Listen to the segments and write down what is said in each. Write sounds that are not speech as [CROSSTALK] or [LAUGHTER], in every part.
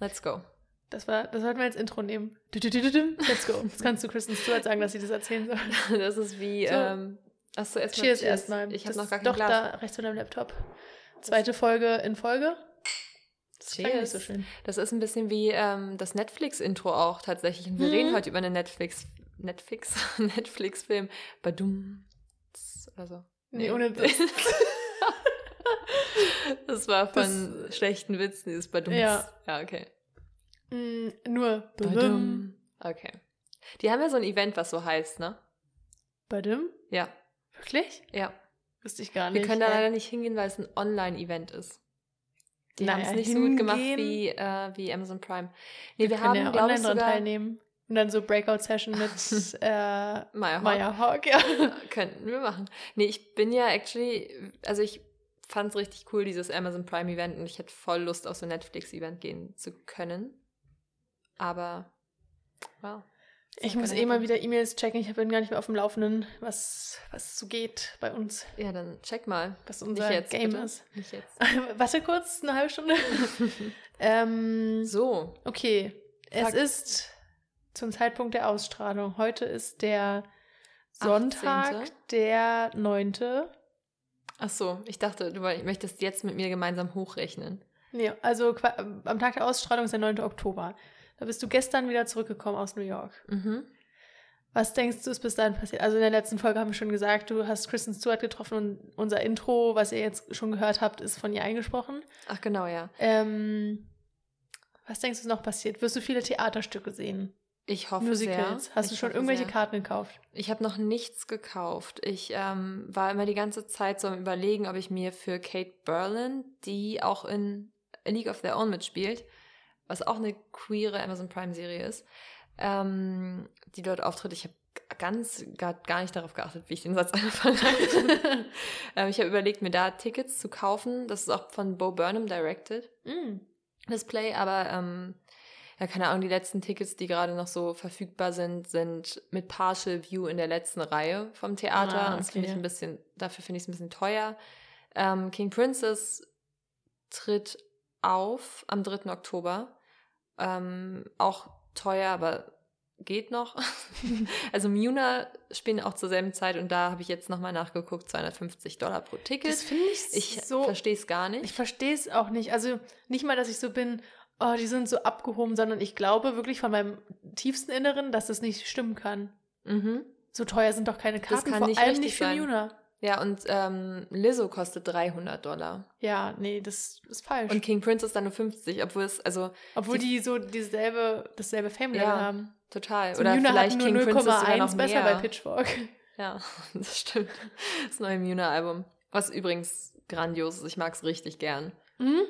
Let's go. Das, war, das sollten wir als Intro nehmen. Let's go. Das kannst du Kristen Stewart sagen, dass sie das erzählen soll. Das ist wie. So. Ähm, achso, erstmal Cheers erstmal. Ich habe noch gar kein Doch, Glas. da rechts von deinem Laptop. Zweite Folge in Folge. Das Cheers. nicht so schön. Das ist ein bisschen wie ähm, das Netflix-Intro auch tatsächlich. Und wir Mhm. reden heute über eine Netflix, Netflix, Netflix-Film. Badum. Oder so. Nee, ohne das. Das war von schlechten Witzen, dieses Badum. Ja. Ja, okay. Mm, nur Badum. Okay. Die haben ja so ein Event, was so heißt, ne? Badum? Ja. Wirklich? Ja. Wusste ich gar Wir nicht. können da ja. leider nicht hingehen, weil es ein Online-Event ist. Die Naja, haben es nicht so gut gemacht wie, äh, wie Amazon Prime. Nee, wir, wir, haben, ja glaube online ich, sogar... teilnehmen. Und dann so Breakout-Session mit [LAUGHS] äh. Maya Hawk, ja. Könnten wir machen. Nee, ich bin ja actually, also ich fand es richtig cool, dieses Amazon Prime Event und ich hätte voll Lust, auf so ein Netflix-Event gehen zu können. Aber, wow. Ich muss eh mal wieder E-Mails checken. Ich bin gar nicht mehr auf dem Laufenden, was, was so geht bei uns, Ja, dann check mal. was unser jetzt, Game bitte. ist. Nicht jetzt. [LAUGHS] Warte kurz, eine halbe Stunde. [LAUGHS] ähm, So, okay, es Fuck. ist zum Zeitpunkt der Ausstrahlung. Heute ist der Sonntag, 18.. der 9. ach so, ich dachte, du möchtest jetzt mit mir gemeinsam hochrechnen. Nee, also am Tag der Ausstrahlung ist der 9. Oktober. Da bist du gestern wieder zurückgekommen aus New York. Mhm. Was denkst du, ist bis dahin passiert? Also in der letzten Folge haben wir schon gesagt, du hast Kristen Stewart getroffen und unser Intro, was ihr jetzt schon gehört habt, ist von ihr eingesprochen. Ach genau, ja. Ähm, was denkst du, ist noch passiert? Wirst du viele Theaterstücke sehen? Ich hoffe Musicals? sehr. Hast du Ich schon hoffe irgendwelche sehr. Karten gekauft? Ich habe noch nichts gekauft. Ich ähm, war immer die ganze Zeit so am Überlegen, ob ich mir für Kate Berlin, die auch in A League of Their Own mitspielt, was auch eine queere Amazon Prime-Serie ist, ähm, die dort auftritt. Ich habe ganz gar, gar nicht darauf geachtet, wie ich den Satz [LAUGHS] angefangen habe. [LAUGHS] ähm, ich habe überlegt, mir da Tickets zu kaufen. Das ist auch von Bo Burnham directed. Mm. das Play, aber ähm, ja, keine Ahnung, die letzten Tickets, die gerade noch so verfügbar sind, sind mit Partial View in der letzten Reihe vom Theater. Ah, Und das finde ich okay. ein bisschen, dafür finde ich es ein bisschen teuer. Ähm, King Princess tritt auf am 3. Oktober. Ähm, auch teuer, aber geht noch. [LAUGHS] also Muna spielen auch zur selben Zeit und da habe ich jetzt nochmal nachgeguckt, 250 Dollar pro Ticket. Das finde ich, ich so. verstehe es gar Ich nicht. verstehe es auch nicht. Also nicht mal, dass ich so bin, oh, die sind so abgehoben, sondern ich glaube wirklich von meinem tiefsten Inneren, dass das nicht stimmen kann. Mhm. So teuer sind doch keine Karten, kann vor nicht allem nicht für sein. Muna. Ja, und ähm, Lizzo kostet 300 Dollar. Ja, nee, das ist falsch. Und King Prince ist dann nur 50, obwohl es, also Obwohl die- die, so dieselbe, dasselbe Fame-Level Ja. haben. total. So Oder Muna vielleicht King Prince ist sogar noch 0,1 mehr. besser bei Pitchfork. Ja, [LAUGHS] das stimmt. Das neue Muna-Album. Was übrigens grandios ist. Ich mag es richtig gern. Mhm.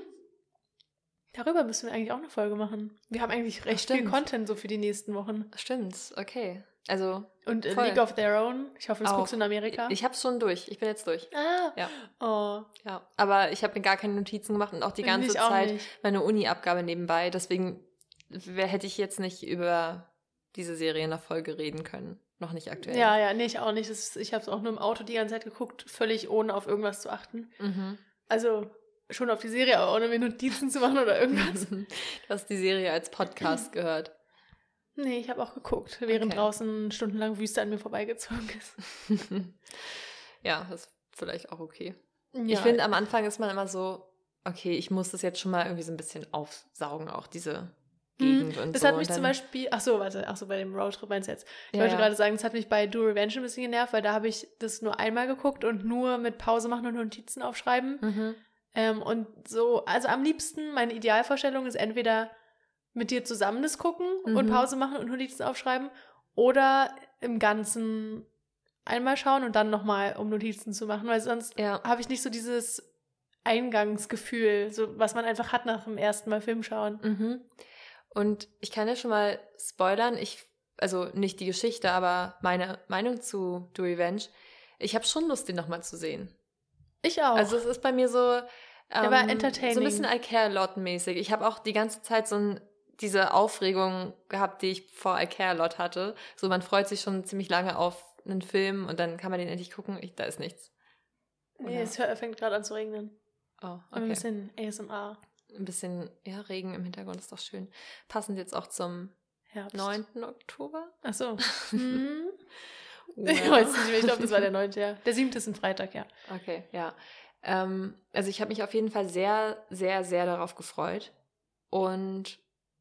Darüber müssen wir eigentlich auch eine Folge machen. Wir haben eigentlich recht viel stimmt. Content so für die nächsten Wochen. Stimmt, okay. Also, Und äh, Voll. League of Their Own. Ich hoffe, das Auch. guckst du in Amerika. ich hab's schon durch. Ich bin jetzt durch. ah, Ja. oh, Ja. Aber ich habe mir gar keine Notizen gemacht und auch die ganze ich auch Zeit nicht. meine Uni-Abgabe nebenbei. Deswegen wär, hätte ich jetzt nicht über diese Serie in der Folge reden können. Noch nicht aktuell. Ja, ja, nee, ich auch nicht. Ist, ich habe es auch nur im Auto die ganze Zeit geguckt, völlig ohne auf irgendwas zu achten. Mhm. Also schon auf die Serie, aber ohne mir Notizen zu machen oder irgendwas. [LAUGHS] Du hast die Serie als Podcast [CLEARS THROAT] gehört. nee, ich habe auch geguckt, während Okay. draußen stundenlang Wüste an mir vorbeigezogen ist. [LAUGHS] ja, das ist vielleicht auch okay. Ja, Ich finde, am Anfang ist man immer so, okay, ich muss das jetzt schon mal irgendwie so ein bisschen aufsaugen, auch diese Gegend und Mhm. das so. hat mich und zum Beispiel, ach so, warte, ach so, bei dem Roadtrip meinst du jetzt. Ich Ja, wollte ja. gerade sagen, das hat mich bei Do Revenge ein bisschen genervt, weil da habe ich das nur einmal geguckt und nur mit Pause machen und Notizen aufschreiben. Mhm. Ähm, und so, also am liebsten, meine Idealvorstellung ist entweder mit dir zusammen das gucken und Mhm. Pause machen und Notizen aufschreiben oder im Ganzen einmal schauen und dann nochmal, um Notizen zu machen, weil sonst Ja. habe ich nicht so dieses Eingangsgefühl, so was man einfach hat nach dem ersten Mal Film schauen. Mhm. Und ich kann ja schon mal spoilern, ich, also nicht die Geschichte, aber meine Meinung zu Do Revenge. Ich habe schon Lust, den nochmal zu sehen. Ich auch. Also es ist bei mir so, ähm, war entertaining. so ein bisschen I Care a Lot mäßig. Ich habe auch die ganze Zeit so ein, diese Aufregung gehabt, die ich vor I Care a Lot hatte. So man freut sich schon ziemlich lange auf einen Film und dann kann man den endlich gucken. Ich, da ist nichts. nee, oder? es hör- fängt gerade an zu regnen. Oh, Ein okay. bisschen ASMR. ein bisschen, ja, Regen im Hintergrund ist doch schön. Passend jetzt auch zum Herbst. 9. Oktober. Ach so. [LAUGHS] Hm. Ja. [LAUGHS] Ich weiß nicht mehr, ich glaube, das war der 9. Ja. Der 7. ist ein Freitag, ja. Okay, ja. Ähm, also ich habe mich auf jeden Fall sehr, sehr, sehr darauf gefreut. Und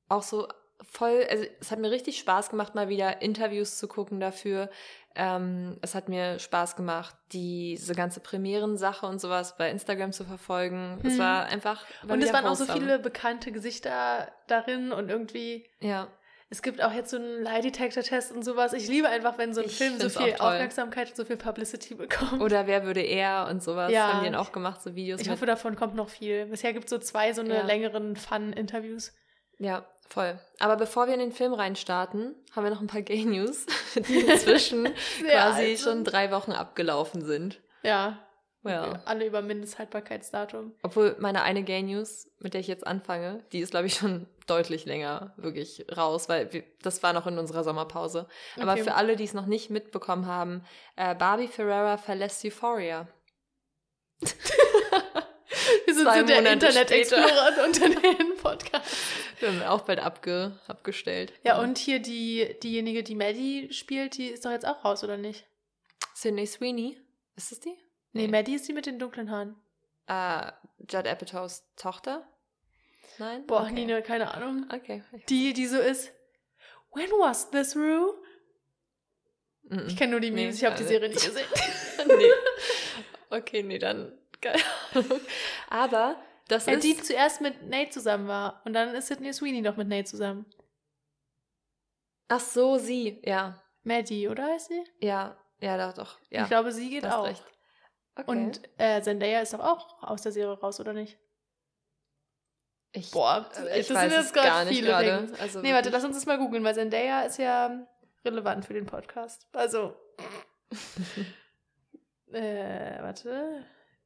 auch so voll, also es hat mir richtig Spaß gemacht, mal wieder Interviews zu gucken dafür. Ähm, es hat mir Spaß gemacht, diese ganze Premieren-Sache und sowas bei Instagram zu verfolgen. Es Hm. war einfach. War Und es waren auch so viele bekannte Gesichter darin und irgendwie. Ja, Es gibt auch jetzt so einen Lie-Detector-Test und sowas. Ich liebe einfach, wenn so ein Ich Film so viel. Aufmerksamkeit und so viel Publicity bekommt. oder wer würde er und sowas. Ja. Haben die dann auch gemacht, so Videos ich mit. hoffe, davon kommt noch viel. Bisher gibt es so zwei so eine Ja. längeren Fun-Interviews. Ja, voll. Aber bevor wir in den Film reinstarten, haben wir noch ein paar Gay News, [LAUGHS] die [LAUGHS] inzwischen quasi alt schon drei Wochen abgelaufen sind. Ja. Ja. Alle über Mindesthaltbarkeitsdatum. Obwohl meine eine Gay News, mit der ich jetzt anfange, die ist, glaube ich, schon deutlich länger wirklich raus, weil wir, das war noch in unserer Sommerpause. Aber Okay. für alle, die es noch nicht mitbekommen haben, äh, Barbie Ferreira verlässt Euphoria. Wir sind Zwei so der Monate Internet später. Explorer und Unternehmen-Podcast. [LAUGHS] Wir haben auch bald abge, abgestellt. Ja, und hier die, diejenige, die Maddie spielt, die ist doch jetzt auch raus, oder nicht? Sydney Sweeney, ist es die? Nee, Maddie ist die mit den dunklen Haaren. Äh, Judd Apatows Tochter? Nein? Boah, okay. Nina, keine Ahnung. Okay. Die, die so ist. When was this, Rue? Mhm. Ich kenne nur die Nee, Memes, ich habe die Serie nicht gesehen. [LAUGHS] nee. Okay, nee, dann. Keine Ahnung. Aber das Ja, ist. die zuerst mit Nate zusammen war. Und dann ist Sydney Sweeney noch mit Nate zusammen. Ach so, sie. Ja. Maddie, oder heißt sie? Ja. Ja, doch, doch. Ja. Ich glaube, sie geht auch. recht. Okay. Und äh, Zendaya ist doch auch aus der Serie raus, oder nicht? ich, Boah, äh, ich das weiß sind es jetzt gerade gar nicht viele gerade. Dinge. Also Nee, warte, lass uns das mal googeln, weil Zendaya ist ja relevant für den Podcast. Also. [LAUGHS] äh, warte.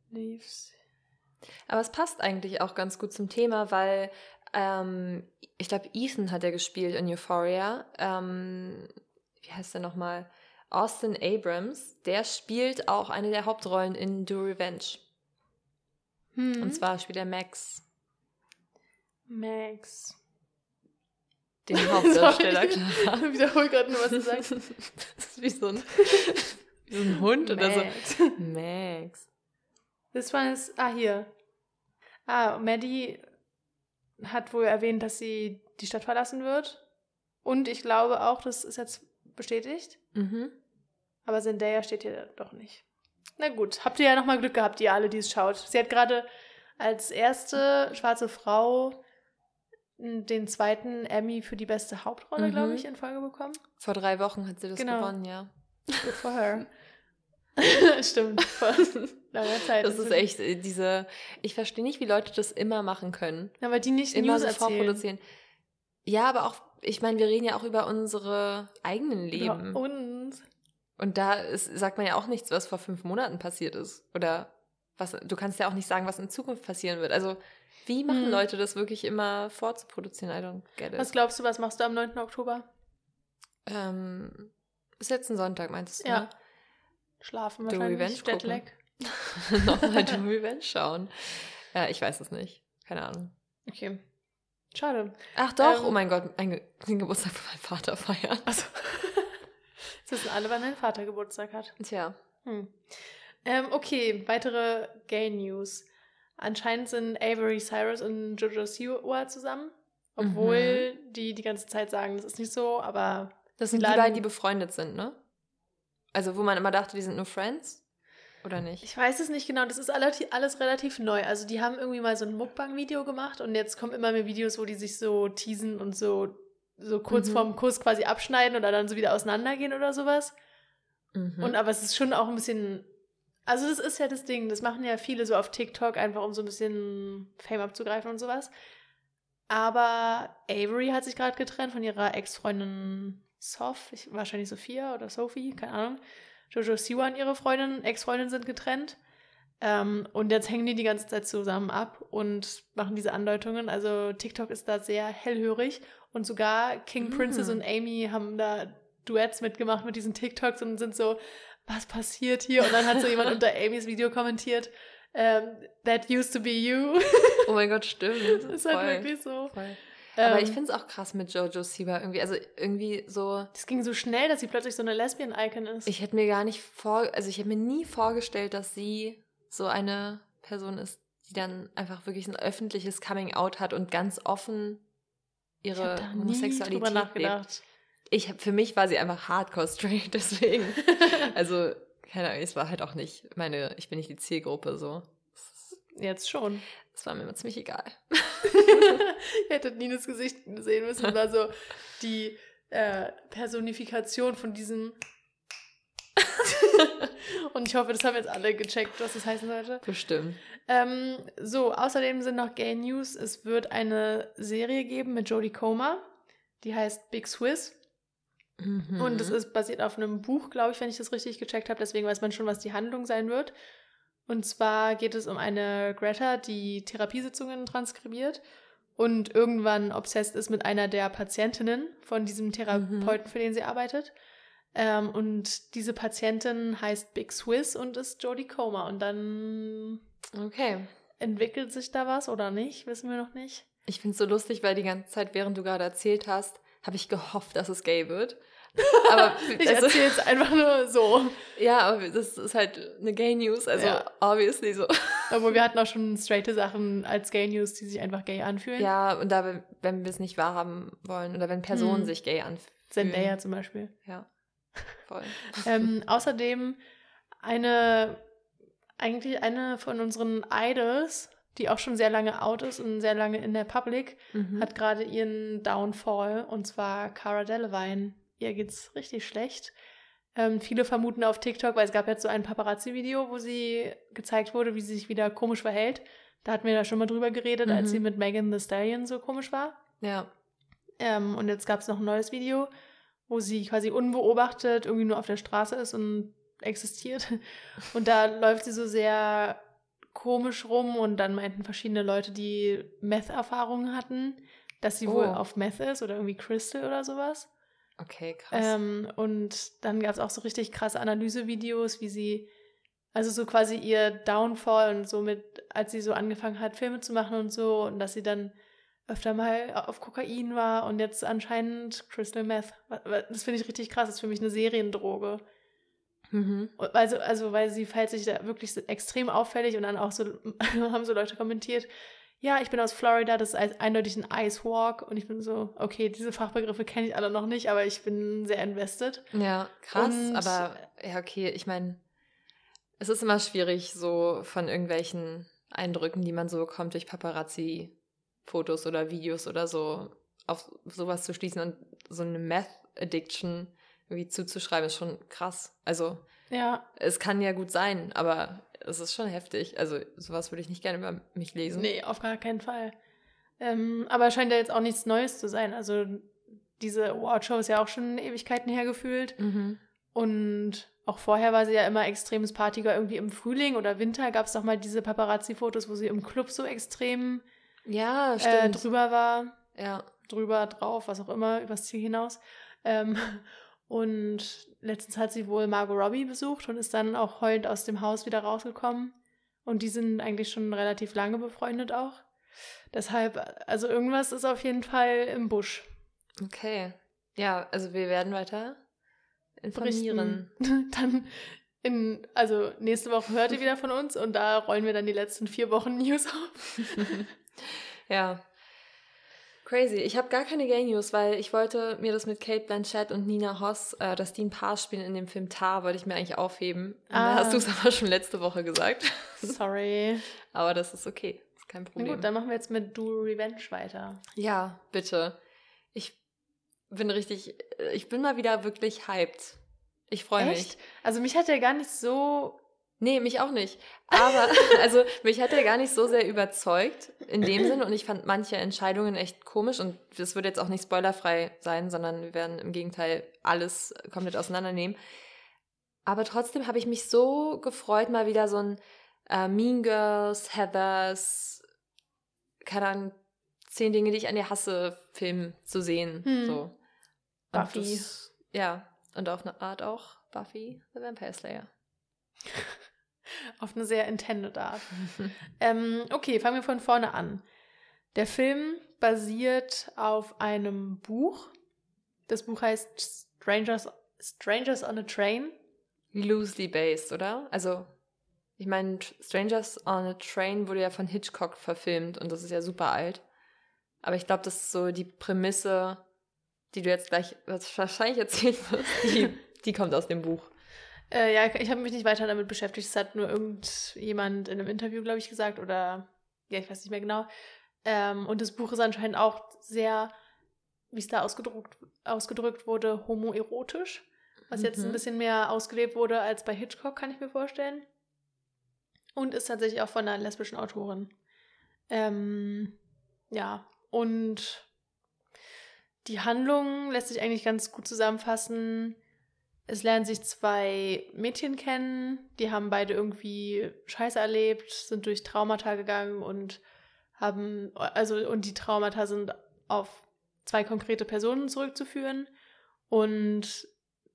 Leaves. Aber es passt eigentlich auch ganz gut zum Thema, weil ähm, ich glaube, Ethan hat er gespielt in Euphoria. Ähm, wie heißt der nochmal? Austin Abrams. Der spielt auch eine der Hauptrollen in Do Revenge. Hm. Und zwar spielt er Max, Max. den [LAUGHS] Hauptdarsteller. Clara. Ich wiederhole gerade nur, was du sagst. [LAUGHS] das ist wie so ein, [LAUGHS] wie so ein Hund oder so. Max. Max. Das war es. Ah, hier. Ah, Maddie hat wohl erwähnt, dass sie die Stadt verlassen wird. Und ich glaube auch, das ist jetzt bestätigt. Mhm. Aber Zendaya steht hier doch nicht. Na gut, habt ihr ja nochmal Glück gehabt, ihr alle, die es schaut. Sie hat gerade als erste schwarze Frau den zweiten Emmy für die beste Hauptrolle, Mhm. glaube ich, in Folge bekommen. Vor drei Wochen hat sie das Genau. gewonnen, ja. Good for her. [LAUGHS] [LAUGHS] Stimmt, vor langer Zeit. Das ist echt äh, diese. Ich verstehe nicht, wie Leute das immer machen können. Aber die nicht Immer News so vorproduzieren. Ja, aber auch, ich meine, wir reden ja auch über unsere eigenen Leben. Über uns. Und da ist, sagt man ja auch nichts, was vor fünf Monaten passiert ist. Oder was, du kannst ja auch nicht sagen, was in Zukunft passieren wird. Also, wie machen Hm. Leute das wirklich immer vorzuproduzieren? I don't get it. Was glaubst du, was machst du am 9. Oktober? ähm, ist jetzt ein Sonntag, meinst du? Ja. Ne? Schlafen The wahrscheinlich. Revenge gucken. [LAUGHS] Nochmal [LAUGHS] The Revenge schauen. Ja, ich weiß es nicht. Keine Ahnung. Okay. Schade. Ach doch, Ähm, oh mein Gott, ein Ge den Geburtstag von meinem Vater feiern. Also. Wissen alle, wann dein Vater Geburtstag hat. Tja. Hm. Ähm, okay, weitere Gay News. Anscheinend sind Avery Cyrus und Jojo Siwa zusammen. Obwohl die die ganze Zeit sagen, das ist nicht so, aber Das sind die beiden, die befreundet sind, ne? Also, wo man immer dachte, die sind nur Friends? Oder nicht? ich weiß es nicht genau. Das ist alles, alles relativ neu. Also die haben irgendwie mal so ein Mukbang-Video gemacht und jetzt kommen immer mehr Videos, wo die sich so teasen und so, so kurz Mhm. vorm Kuss quasi abschneiden oder dann so wieder auseinandergehen oder sowas. Mhm. Und aber es ist schon auch ein bisschen. Also, das ist ja das Ding. Das machen ja viele so auf TikTok, einfach um so ein bisschen Fame abzugreifen und sowas. Aber Avery hat sich gerade getrennt von ihrer Ex-Freundin Soph, ich, wahrscheinlich Sophia oder Sophie, keine Ahnung. Jojo Siwa und ihre Freundin, Ex-Freundin sind getrennt. Ähm, und jetzt hängen die die ganze Zeit zusammen ab und machen diese Andeutungen. Also TikTok ist da sehr hellhörig und sogar King Mhm. Princess und Amy haben da Duets mitgemacht mit diesen TikToks und sind so, was passiert hier? Und dann hat so jemand [LAUGHS] unter Amy's Video kommentiert, ähm, that used to be you. [LAUGHS] Oh mein Gott, stimmt. Das ist halt wirklich so. Voll. Aber Ähm, ich finde es auch krass mit Jojo Siwa irgendwie. Also irgendwie so. Das ging so schnell, dass sie plötzlich so eine Lesbian-Icon ist. Ich hätte mir gar nicht vor, also ich hätte mir nie vorgestellt, dass sie so eine Person ist, die dann einfach wirklich ein öffentliches Coming Out hat und ganz offen Ich ihre nie Homosexualität nachgedacht. Ich hab, für mich war sie einfach hardcore straight, [LAUGHS] deswegen. [LAUGHS] also, keine Ahnung, es war halt auch nicht meine, ich bin nicht die Zielgruppe so. Jetzt schon. Das war mir immer ziemlich egal. [LAUGHS] Ihr hättet Nines Gesicht sehen müssen. War so die äh, Personifikation von diesem. Und ich hoffe, das haben jetzt alle gecheckt, was das heißen sollte. Bestimmt. Ähm, so, außerdem sind noch Gay News. Es wird eine Serie geben mit Jodie Comer. Die heißt Big Swiss. Mhm. Und es ist basiert auf einem Buch, glaube ich, wenn ich das richtig gecheckt habe. Deswegen weiß man schon, was die Handlung sein wird. Und zwar geht es um eine Greta, die Therapiesitzungen transkribiert und irgendwann obsessed ist mit einer der Patientinnen von diesem Therapeuten, für den sie arbeitet. Ähm, und diese Patientin heißt Big Swiss und ist Jodie Comer. Und dann Okay. entwickelt sich da was oder nicht, wissen wir noch nicht. Ich finde es so lustig, weil die ganze Zeit, während du gerade erzählt hast, habe ich gehofft, dass es gay wird. [LAUGHS] Aber Ich also, erzähle jetzt einfach nur so. ja, aber das ist halt eine Gay News, also Ja. obviously so. Obwohl wir hatten auch schon straighte Sachen als Gay News, die sich einfach gay anfühlen. Ja, und da, wenn wir es nicht wahrhaben wollen oder wenn Personen Hm. sich gay anfühlen. Zendaya zum Beispiel. Ja, voll. [LAUGHS] ähm, außerdem eine, eigentlich eine von unseren Idols, die auch schon sehr lange out ist und sehr lange in der Public, Mhm. hat gerade ihren Downfall und zwar Cara Delevingne. Ihr geht's richtig schlecht. Ähm, viele vermuten auf TikTok, weil es gab jetzt so ein Paparazzi-Video, wo sie gezeigt wurde, wie sie sich wieder komisch verhält. Da hatten wir da schon mal drüber geredet, als Mhm. sie mit Megan Thee Stallion so komisch war. ja. Ähm, und jetzt gab es noch ein neues Video, wo sie quasi unbeobachtet irgendwie nur auf der Straße ist und existiert. [LAUGHS] Und da läuft sie so sehr komisch rum und dann meinten verschiedene Leute, die Meth-Erfahrungen hatten, dass sie wohl Oh. auf Meth ist oder irgendwie Crystal oder sowas. Okay, krass. Ähm, und dann gab es auch so richtig krasse Analysevideos, wie sie, also so quasi ihr Downfall und so mit, als sie so angefangen hat, Filme zu machen und so, und dass sie dann öfter mal auf Kokain war und jetzt anscheinend Crystal Meth. Das finde ich richtig krass, das ist für mich eine Seriendroge. mhm. Also, also weil sie verhält sich da wirklich extrem auffällig und dann auch so, [LAUGHS] haben so Leute kommentiert, ja, ich bin aus Florida, das ist ein- eindeutig ein Ice Walk. Und ich bin so, okay, diese Fachbegriffe kenne ich alle noch nicht, aber ich bin sehr invested. Ja, krass. Und- aber ja, okay, ich meine, es ist immer schwierig, so von irgendwelchen Eindrücken, die man so bekommt durch Paparazzi-Fotos oder Videos oder so, auf sowas zu schließen und so eine Meth-Addiction irgendwie zuzuschreiben, ist schon krass. Also, Ja, es kann ja gut sein, aber es ist schon heftig. Also, sowas würde ich nicht gerne über mich lesen. nee, auf gar keinen Fall. Ähm, aber scheint ja jetzt auch nichts Neues zu sein. Also diese Awardshow ist ja auch schon Ewigkeiten hergefühlt. Mhm. Und auch vorher war sie ja immer extremes Partygirl. Irgendwie im Frühling oder Winter gab es doch mal diese Paparazzi-Fotos, wo sie im Club so extrem Ja, äh, stimmt. drüber war. ja. drüber, drauf, was auch immer, übers Ziel hinaus. Ähm, [LAUGHS] und letztens hat sie wohl Margot Robbie besucht und ist dann auch heulend aus dem Haus wieder rausgekommen. Und die sind eigentlich schon relativ lange befreundet auch. Deshalb, also irgendwas ist auf jeden Fall im Busch. Okay. Ja, also wir werden weiter informieren. Berichten. [LAUGHS] Dann in, also nächste Woche hört ihr wieder von uns und da rollen wir dann die letzten vier Wochen News auf. [LAUGHS] Ja. Crazy. Ich habe gar keine Gay News, weil ich wollte mir das mit Kate Blanchett und Nina Hoss, äh, dass die ein Paar spielen in dem Film Tar, wollte ich mir eigentlich aufheben. Und Ah. Da hast du es aber schon letzte Woche gesagt. Sorry. [LAUGHS] Aber das ist okay. Ist kein Na Problem. gut, dann machen wir jetzt mit Do Revenge weiter. ja, bitte. Ich bin richtig, ich bin mal wieder wirklich hyped. Ich freue mich. Also mich hat der gar nicht so Nee, mich auch nicht. Aber, [LAUGHS] also, mich hat er gar nicht so sehr überzeugt in dem Sinn und ich fand manche Entscheidungen echt komisch und das wird jetzt auch nicht spoilerfrei sein, sondern wir werden im Gegenteil alles komplett auseinandernehmen. Aber trotzdem habe ich mich so gefreut, mal wieder so ein äh, Mean Girls, Heathers, keine Ahnung, zehn Dinge, die ich an dir hasse, Film zu sehen. Hm. So. Und Buffy. Das, ja, und auf eine Art auch Buffy, the Vampire Slayer. [LAUGHS] Auf eine sehr intended Art. ähm, okay, fangen wir von vorne an. Der Film basiert auf einem Buch. Das Buch heißt Strangers, Strangers on a Train. Loosely based, oder? Also, ich meine, Strangers on a Train wurde ja von Hitchcock verfilmt und das ist ja super alt. Aber ich glaube, das ist so die Prämisse, die du jetzt gleich wahrscheinlich erzählen wirst, die, die kommt aus dem Buch. Äh, ja, ich habe mich nicht weiter damit beschäftigt. Es hat nur irgendjemand in einem Interview, glaube ich, gesagt. Oder ja, ich weiß nicht mehr genau. Ähm, und das Buch ist anscheinend auch sehr, wie es da ausgedruckt, ausgedrückt wurde, homoerotisch. Was mhm. jetzt ein mhm. bisschen mehr ausgelebt wurde als bei Hitchcock, kann ich mir vorstellen. Und ist tatsächlich auch von einer lesbischen Autorin. Ähm, ja, und die Handlung lässt sich eigentlich ganz gut zusammenfassen. Es lernen sich zwei Mädchen kennen, die haben beide irgendwie Scheiße erlebt, sind durch Traumata gegangen und haben, also, und die Traumata sind auf zwei konkrete Personen zurückzuführen. Und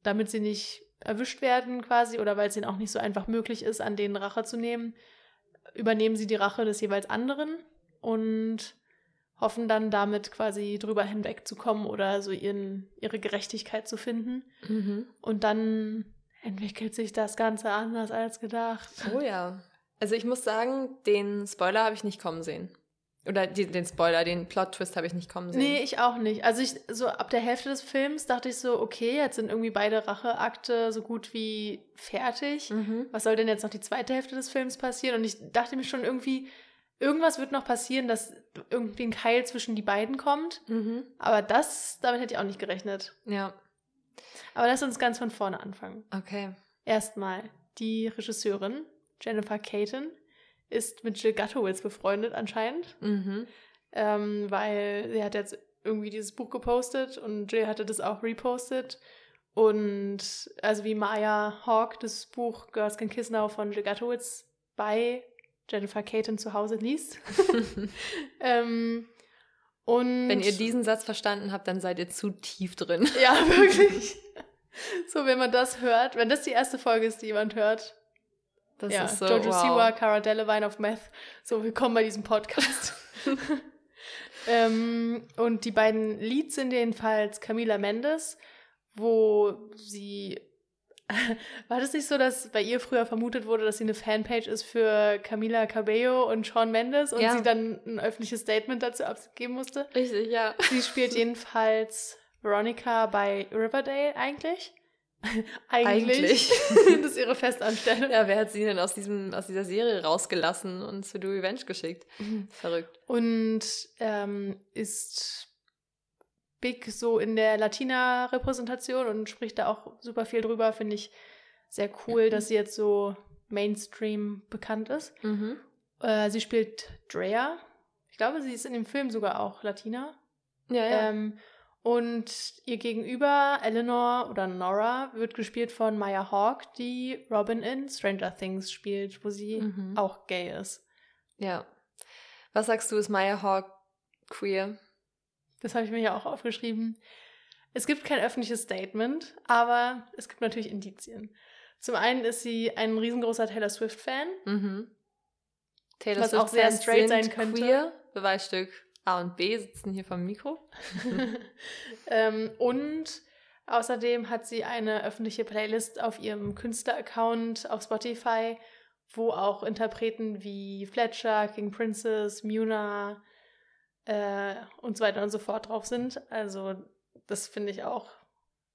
damit sie nicht erwischt werden quasi oder weil es ihnen auch nicht so einfach möglich ist, an denen Rache zu nehmen, übernehmen sie die Rache des jeweils anderen und hoffen dann damit quasi drüber hinwegzukommen oder so ihren, ihre Gerechtigkeit zu finden. Mhm. Und dann entwickelt sich das Ganze anders als gedacht. Oh ja. Also ich muss sagen, den Spoiler habe ich nicht kommen sehen. Oder die, den Spoiler, den Plot-Twist habe ich nicht kommen sehen. Nee, ich auch nicht. Also ich, so ab der Hälfte des Films dachte ich so, okay, jetzt sind irgendwie beide Racheakte so gut wie fertig. Mhm. Was soll denn jetzt noch die zweite Hälfte des Films passieren? Und ich dachte mir schon irgendwie, irgendwas wird noch passieren, dass irgendwie ein Keil zwischen die beiden kommt. Mhm. Aber das, damit hätte ich auch nicht gerechnet. Ja. Aber lass uns ganz von vorne anfangen. Okay. Erstmal, die Regisseurin, Jennifer Caton, ist mit Jill Guttowitz befreundet anscheinend. Mhm. Ähm, weil sie hat jetzt irgendwie dieses Buch gepostet und Jill hatte das auch repostet. Und also wie Maya Hawk das Buch Girls Can Kiss Now von Jill Guttowitz bei Jennifer Caton zu Hause liest. [LAUGHS] [LAUGHS] ähm, und wenn ihr diesen Satz verstanden habt, dann seid ihr zu tief drin. [LAUGHS] Ja, wirklich. so, wenn man das hört, wenn das die erste Folge ist, die jemand hört. Das ja, ist so, Jojo wow. Siwa, Cara Delevingne of Meth. So, willkommen bei diesem Podcast. ähm, und die beiden Leads sind jedenfalls Camila Mendes, wo sie [LAUGHS] War das nicht so, dass bei ihr früher vermutet wurde, dass sie eine Fanpage ist für Camila Cabello und Sean Mendes und ja. sie dann ein öffentliches Statement dazu abgeben musste? Richtig, ja. [LAUGHS] Sie spielt jedenfalls Veronica bei Riverdale eigentlich. [LAUGHS] eigentlich. das ist ihre Festanstellung. Ja, wer hat sie denn aus, diesem, aus dieser Serie rausgelassen und zu Do Revenge geschickt? Mhm. Verrückt. Und ähm, ist big so in der Latina-Repräsentation und spricht da auch super viel drüber. Finde ich sehr cool, dass sie jetzt so Mainstream bekannt ist. Mhm. Äh, sie spielt Drea. Ich glaube, sie ist in dem Film sogar auch Latina. Ja, ja. Ähm, und ihr Gegenüber, Eleanor oder Nora, wird gespielt von Maya Hawk, die Robin in Stranger Things spielt, wo sie mhm. auch gay ist. Ja. Was sagst du, ist Maya Hawk queer? Das habe ich mir ja auch aufgeschrieben. Es gibt kein öffentliches Statement, aber es gibt natürlich Indizien. Zum einen ist sie ein riesengroßer Taylor Swift-Fan. Mhm. Taylor was Swift auch sehr straight sein könnte. Queer. Beweisstück A und B sitzen hier vom Mikro. [LAUGHS] [LAUGHS] ähm, und außerdem hat sie eine öffentliche Playlist auf ihrem Künstler-Account auf Spotify, wo auch Interpreten wie Fletcher, King Princess, Muna, äh, und so weiter und so fort drauf sind. Also das finde ich auch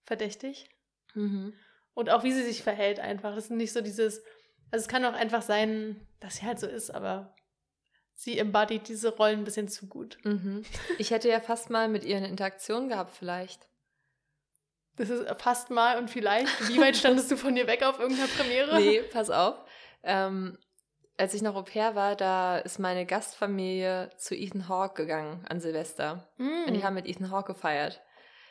verdächtig. Mhm. Und auch wie sie sich verhält einfach. Das ist nicht so dieses, also es kann auch einfach sein, dass sie halt so ist, aber sie embodied diese Rollen ein bisschen zu gut. Mhm. Ich hätte ja fast mal mit ihr eine Interaktion gehabt vielleicht. Das ist fast mal und vielleicht. Wie weit [LAUGHS] standest du von ihr weg auf irgendeiner Premiere? Nee, pass auf. Ähm, als ich noch Au pair war, da ist meine Gastfamilie zu Ethan Hawke gegangen an Silvester. Mm. Und die haben mit Ethan Hawke gefeiert.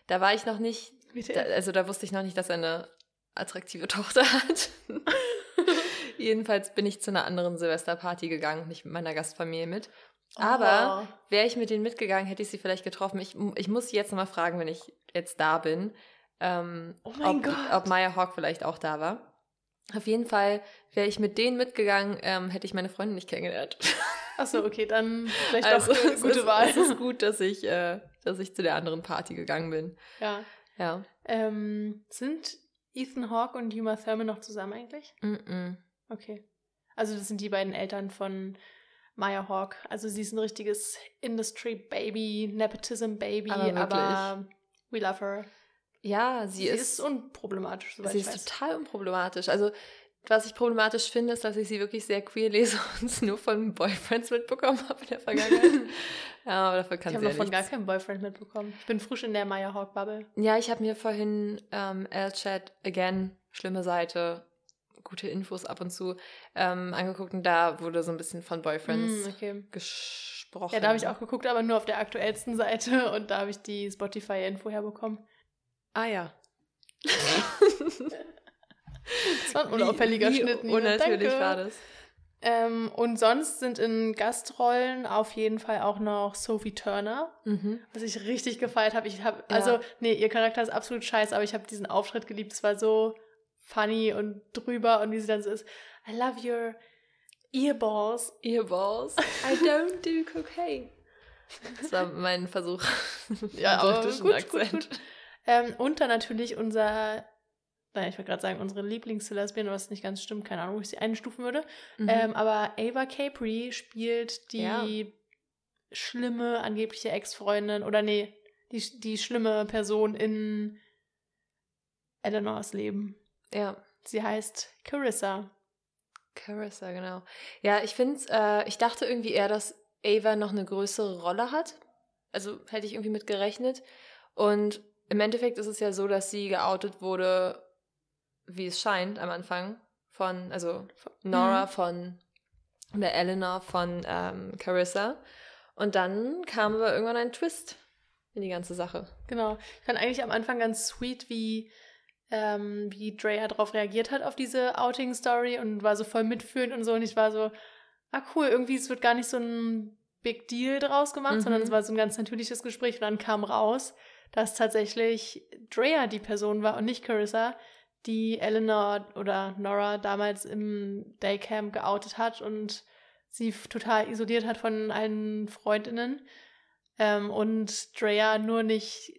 Da war ich noch nicht, da, also da wusste ich noch nicht, dass er eine attraktive [LAUGHS] Tochter hat. [LAUGHS] Jedenfalls bin ich zu einer anderen Silvesterparty gegangen, nicht mit meiner Gastfamilie mit. Aber oh. wäre ich mit denen mitgegangen, hätte ich sie vielleicht getroffen. Ich, ich muss sie jetzt nochmal fragen, wenn ich jetzt da bin, ähm, oh ob, ob Maya Hawk vielleicht auch da war. Auf jeden Fall wäre ich mit denen mitgegangen, ähm, hätte ich meine Freundin nicht kennengelernt. Achso, okay, dann vielleicht Also, doch eine gute ist, Wahl. Es ist gut, dass ich, äh, dass ich zu der anderen Party gegangen bin. Ja. Ja. Ähm, sind Ethan Hawke und Uma Thurman noch zusammen eigentlich? Mm -mm. Okay. Also das sind die beiden Eltern von Maya Hawke. Also sie ist ein richtiges Industry-Baby, Nepotism-Baby, Aber aber we love her. Ja, sie, Sie, ist, ist, unproblematisch, sie ist weiß. total unproblematisch. Also, was ich problematisch finde, ist, dass ich sie wirklich sehr queer lese [LAUGHS] und es nur von Boyfriends mitbekommen habe in der Vergangenheit. [LAUGHS] ja, aber dafür kann Ich habe ja noch von gar keinem Boyfriend mitbekommen. Ich bin frisch in der Maya Hawke-Bubble. Ja, ich habe mir vorhin ähm, L-Chat, again, schlimme Seite, gute Infos ab und zu, ähm, angeguckt und da wurde so ein bisschen von Boyfriends Hm, okay. gesprochen. Ja, da habe ich auch geguckt, aber nur auf der aktuellsten Seite [LAUGHS] und da habe ich die Spotify-Info herbekommen. Ah ja. Das war ein unauffälliger wie, Schnitt. Wie unnatürlich Danke. war das. Ähm, und sonst sind in Gastrollen auf jeden Fall auch noch Sophie Turner, Mhm. was ich richtig gefeiert habe. Ich habe, Ja. also, nee, ihr Charakter ist absolut scheiße, aber ich habe diesen Auftritt geliebt. Es war so funny und drüber und wie sie dann so ist. I love your earballs. Earballs. I [LAUGHS] don't do cocaine. Das war mein Versuch. Ja, aber gut, Akzent. gut, gut. Ähm, und dann natürlich unser, nein, ich wollte gerade sagen, unsere Lieblings-Lesbian, was nicht ganz stimmt, keine Ahnung, wo ich sie einstufen würde. Mhm. Ähm, aber Ava Capri spielt die Ja. schlimme, angebliche Ex-Freundin oder nee, die, die schlimme Person in Eleanors Leben. ja. Sie heißt Carissa. Carissa, genau. Ja, ich finde, äh, ich dachte irgendwie eher, dass Ava noch eine größere Rolle hat. Also hätte ich irgendwie mit gerechnet. Und im Endeffekt ist es ja so, dass sie geoutet wurde, wie es scheint am Anfang, von, also Nora Mhm. von, oder Eleanor von ähm, Carissa. Und dann kam aber irgendwann ein Twist in die ganze Sache. Genau. Ich fand eigentlich am Anfang ganz sweet, wie, ähm, wie Drea darauf reagiert hat, auf diese Outing-Story und war so voll mitfühlend und so. Und ich war so, ah cool, irgendwie es wird gar nicht so ein Big Deal draus gemacht, Mhm. sondern es war so ein ganz natürliches Gespräch. Und dann kam raus, dass tatsächlich Drea die Person war und nicht Carissa, die Eleanor oder Nora damals im Daycamp geoutet hat und sie total isoliert hat von allen Freundinnen. Ähm, und Drea nur nicht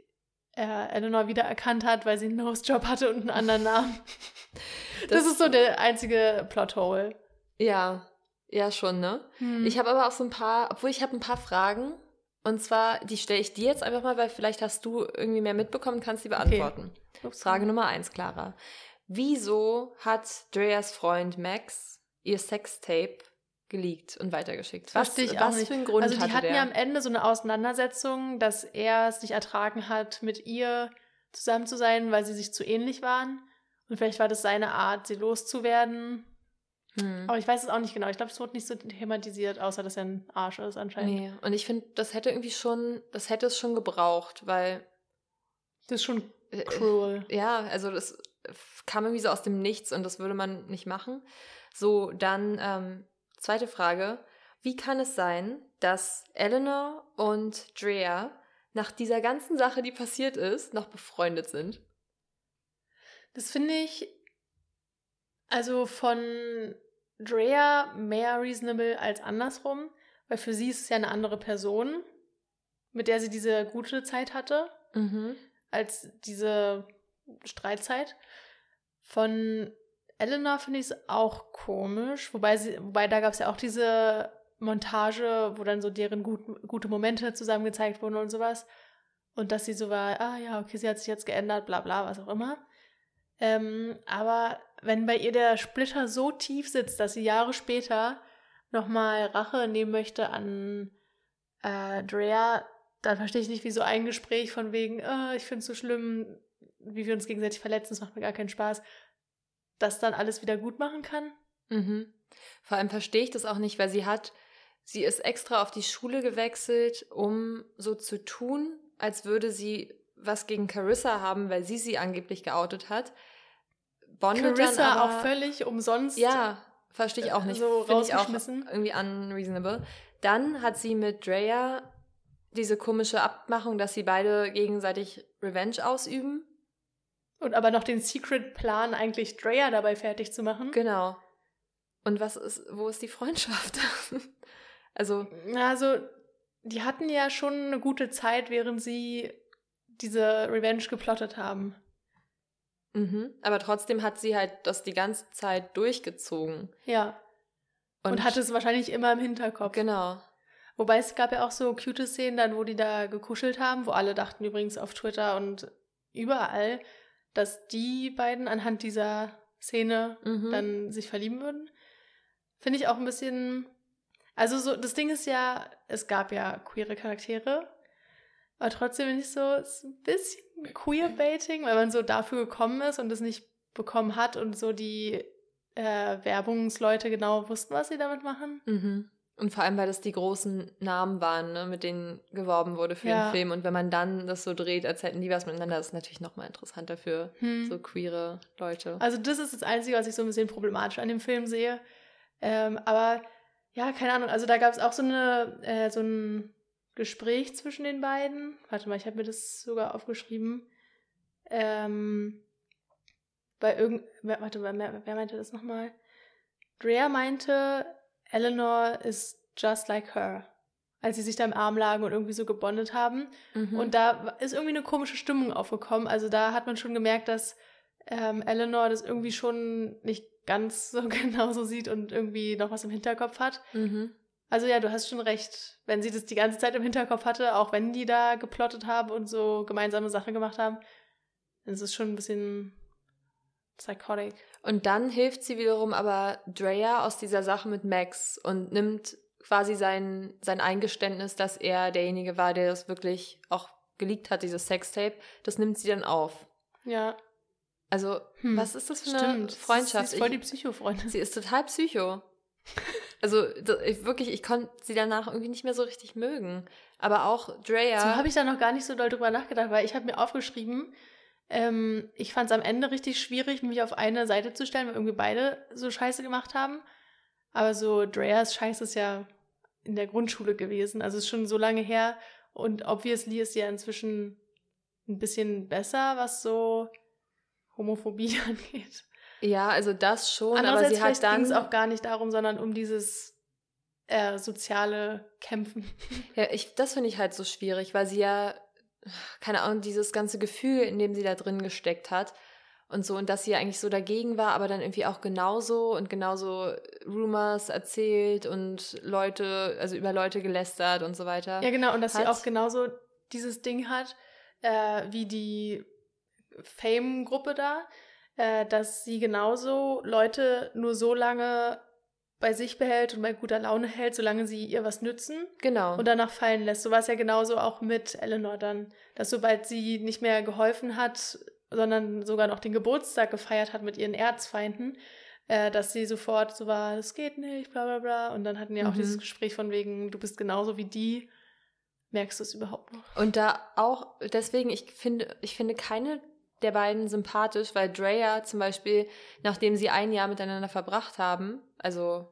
äh, Eleanor wiedererkannt hat, weil sie einen Nose-Job hatte und einen anderen Namen. [LAUGHS] Das, ist so der einzige Plothole. Ja, ja schon, ne? Hm. Ich habe aber auch so ein paar, obwohl ich habe ein paar Fragen. Und zwar, die stelle ich dir jetzt einfach mal, weil vielleicht hast du irgendwie mehr mitbekommen, kannst die beantworten. Ups. Frage Nummer eins, Clara. Wieso hat Dreas Freund Max ihr Sextape geleakt und weitergeschickt? Was, Verstehe ich auch was nicht. für einen Grund Also die hatte hatten der? ja am Ende so eine Auseinandersetzung, dass er es nicht ertragen hat, mit ihr zusammen zu sein, weil sie sich zu ähnlich waren. Und vielleicht war das seine Art, sie loszuwerden. Hm. Aber ich weiß es auch nicht genau. Ich glaube, es wurde nicht so thematisiert, außer dass er ein Arsch ist anscheinend. Nee, und ich finde, das hätte irgendwie schon, das hätte es schon gebraucht, weil Das ist schon äh, cruel. Ja, also das kam irgendwie so aus dem Nichts und das würde man nicht machen. So, dann ähm, zweite Frage. Wie kann es sein, dass Eleanor und Drea nach dieser ganzen Sache, die passiert ist, noch befreundet sind? Das finde ich also von Drea mehr reasonable als andersrum, weil für sie ist es ja eine andere Person, mit der sie diese gute Zeit hatte, Mhm. als diese Streitzeit. Von Eleanor finde ich es auch komisch, wobei, sie, wobei da gab es ja auch diese Montage, wo dann so deren gut, gute Momente zusammen gezeigt wurden und sowas. Und dass sie so war, ah ja, okay, sie hat sich jetzt geändert, bla bla, was auch immer. Ähm, aber wenn bei ihr der Splitter so tief sitzt, dass sie Jahre später nochmal Rache nehmen möchte an äh, Drea, dann verstehe ich nicht, wie so ein Gespräch von wegen, äh, ich finde es so schlimm, wie wir uns gegenseitig verletzen, es macht mir gar keinen Spaß, das dann alles wieder gut machen kann. Mhm. Vor allem verstehe ich das auch nicht, weil sie hat, sie ist extra auf die Schule gewechselt, um so zu tun, als würde sie was gegen Carissa haben, weil sie sie angeblich geoutet hat. Bondet Carissa dann aber, auch völlig umsonst. Ja, verstehe ich auch nicht. so Finde ich auch irgendwie unreasonable. Dann hat sie mit Drea diese komische Abmachung, dass sie beide gegenseitig Revenge ausüben. Und aber noch den Secret-Plan, eigentlich Drea dabei fertig zu machen. Genau. Und was ist, wo ist die Freundschaft? [LAUGHS] also. Also, die hatten ja schon eine gute Zeit, während sie diese Revenge geplottet haben. Mhm. Aber trotzdem hat sie halt das die ganze Zeit durchgezogen. Ja. Und, und hatte es wahrscheinlich immer im Hinterkopf. Genau. Wobei es gab ja auch so cute Szenen dann, wo die da gekuschelt haben, wo alle dachten übrigens auf Twitter und überall, dass die beiden anhand dieser Szene mhm. dann sich verlieben würden. Finde ich auch ein bisschen. Also so, das Ding ist ja, es gab ja queere Charaktere, aber trotzdem finde ich so, es ist ein bisschen Queerbaiting, weil man so dafür gekommen ist und es nicht bekommen hat und so die äh, Werbungsleute genau wussten, was sie damit machen. Mhm. Und vor allem, weil das die großen Namen waren, ne, mit denen geworben wurde für ja. den Film. Und wenn man dann das so dreht, als hätten die was miteinander, ist natürlich nochmal interessanter für hm. so queere Leute. Also das ist das Einzige, was ich so ein bisschen problematisch an dem Film sehe. Ähm, aber ja, keine Ahnung. Also da gab es auch so eine äh, so ein Gespräch zwischen den beiden. Warte mal, ich habe mir das sogar aufgeschrieben. Ähm, bei irgend, warte, wer, wer meinte das nochmal? Drea meinte, Eleanor is just like her. Als sie sich da im Arm lagen und irgendwie so gebondet haben. Mhm. Und da ist irgendwie eine komische Stimmung aufgekommen. Also da hat man schon gemerkt, dass ähm, Eleanor das irgendwie schon nicht ganz so [LAUGHS] genau so sieht und irgendwie noch was im Hinterkopf hat. Mhm. Also ja, du hast schon recht. Wenn sie das die ganze Zeit im Hinterkopf hatte, auch wenn die da geplottet haben und so gemeinsame Sachen gemacht haben, dann ist es schon ein bisschen psychotic. Und dann hilft sie wiederum aber Drea aus dieser Sache mit Max und nimmt quasi sein, sein Eingeständnis, dass er derjenige war, der das wirklich auch geleakt hat, dieses Sextape, das nimmt sie dann auf. Ja. Also, hm. was ist das für eine Stimmt. Freundschaft? Sie ist voll die Psychofreundin. Sie ist total psycho. [LAUGHS] Also ich, wirklich, ich konnte sie danach irgendwie nicht mehr so richtig mögen. Aber auch Drea. So habe ich da noch gar nicht so doll drüber nachgedacht, weil ich habe mir aufgeschrieben, ähm, ich fand es am Ende richtig schwierig, mich auf eine Seite zu stellen, weil irgendwie beide so Scheiße gemacht haben. Aber so Dreas Scheiße ist ja in der Grundschule gewesen. Also ist schon so lange her. Und obviously ist sie ja inzwischen ein bisschen besser, was so Homophobie [LAUGHS] angeht. Ja, also das schon, aber sie hat dann ging es auch gar nicht darum, sondern um dieses äh, soziale Kämpfen. [LAUGHS] Ja, ich, das finde ich halt so schwierig, weil sie ja keine Ahnung, dieses ganze Gefühl, in dem sie da drin gesteckt hat und so und dass sie ja eigentlich so dagegen war, aber dann irgendwie auch genauso und genauso Rumors erzählt und Leute, also über Leute gelästert und so weiter. Ja, genau, und dass hat. sie auch genauso dieses Ding hat, äh, wie die Fame-Gruppe da, äh, dass sie genauso Leute nur so lange bei sich behält und bei guter Laune hält, solange sie ihr was nützen. Genau. Und danach fallen lässt. So war es ja genauso auch mit Eleanor dann. Dass sobald sie nicht mehr geholfen hat, sondern sogar noch den Geburtstag gefeiert hat mit ihren Erzfeinden, äh, dass sie sofort so war, das geht nicht, bla bla bla. Und dann hatten mhm. auch dieses Gespräch von wegen, du bist genauso wie die. Merkst du es überhaupt noch? Und da auch, deswegen, ich finde, ich finde keine der beiden sympathisch, weil Drea zum Beispiel, nachdem sie ein Jahr miteinander verbracht haben, also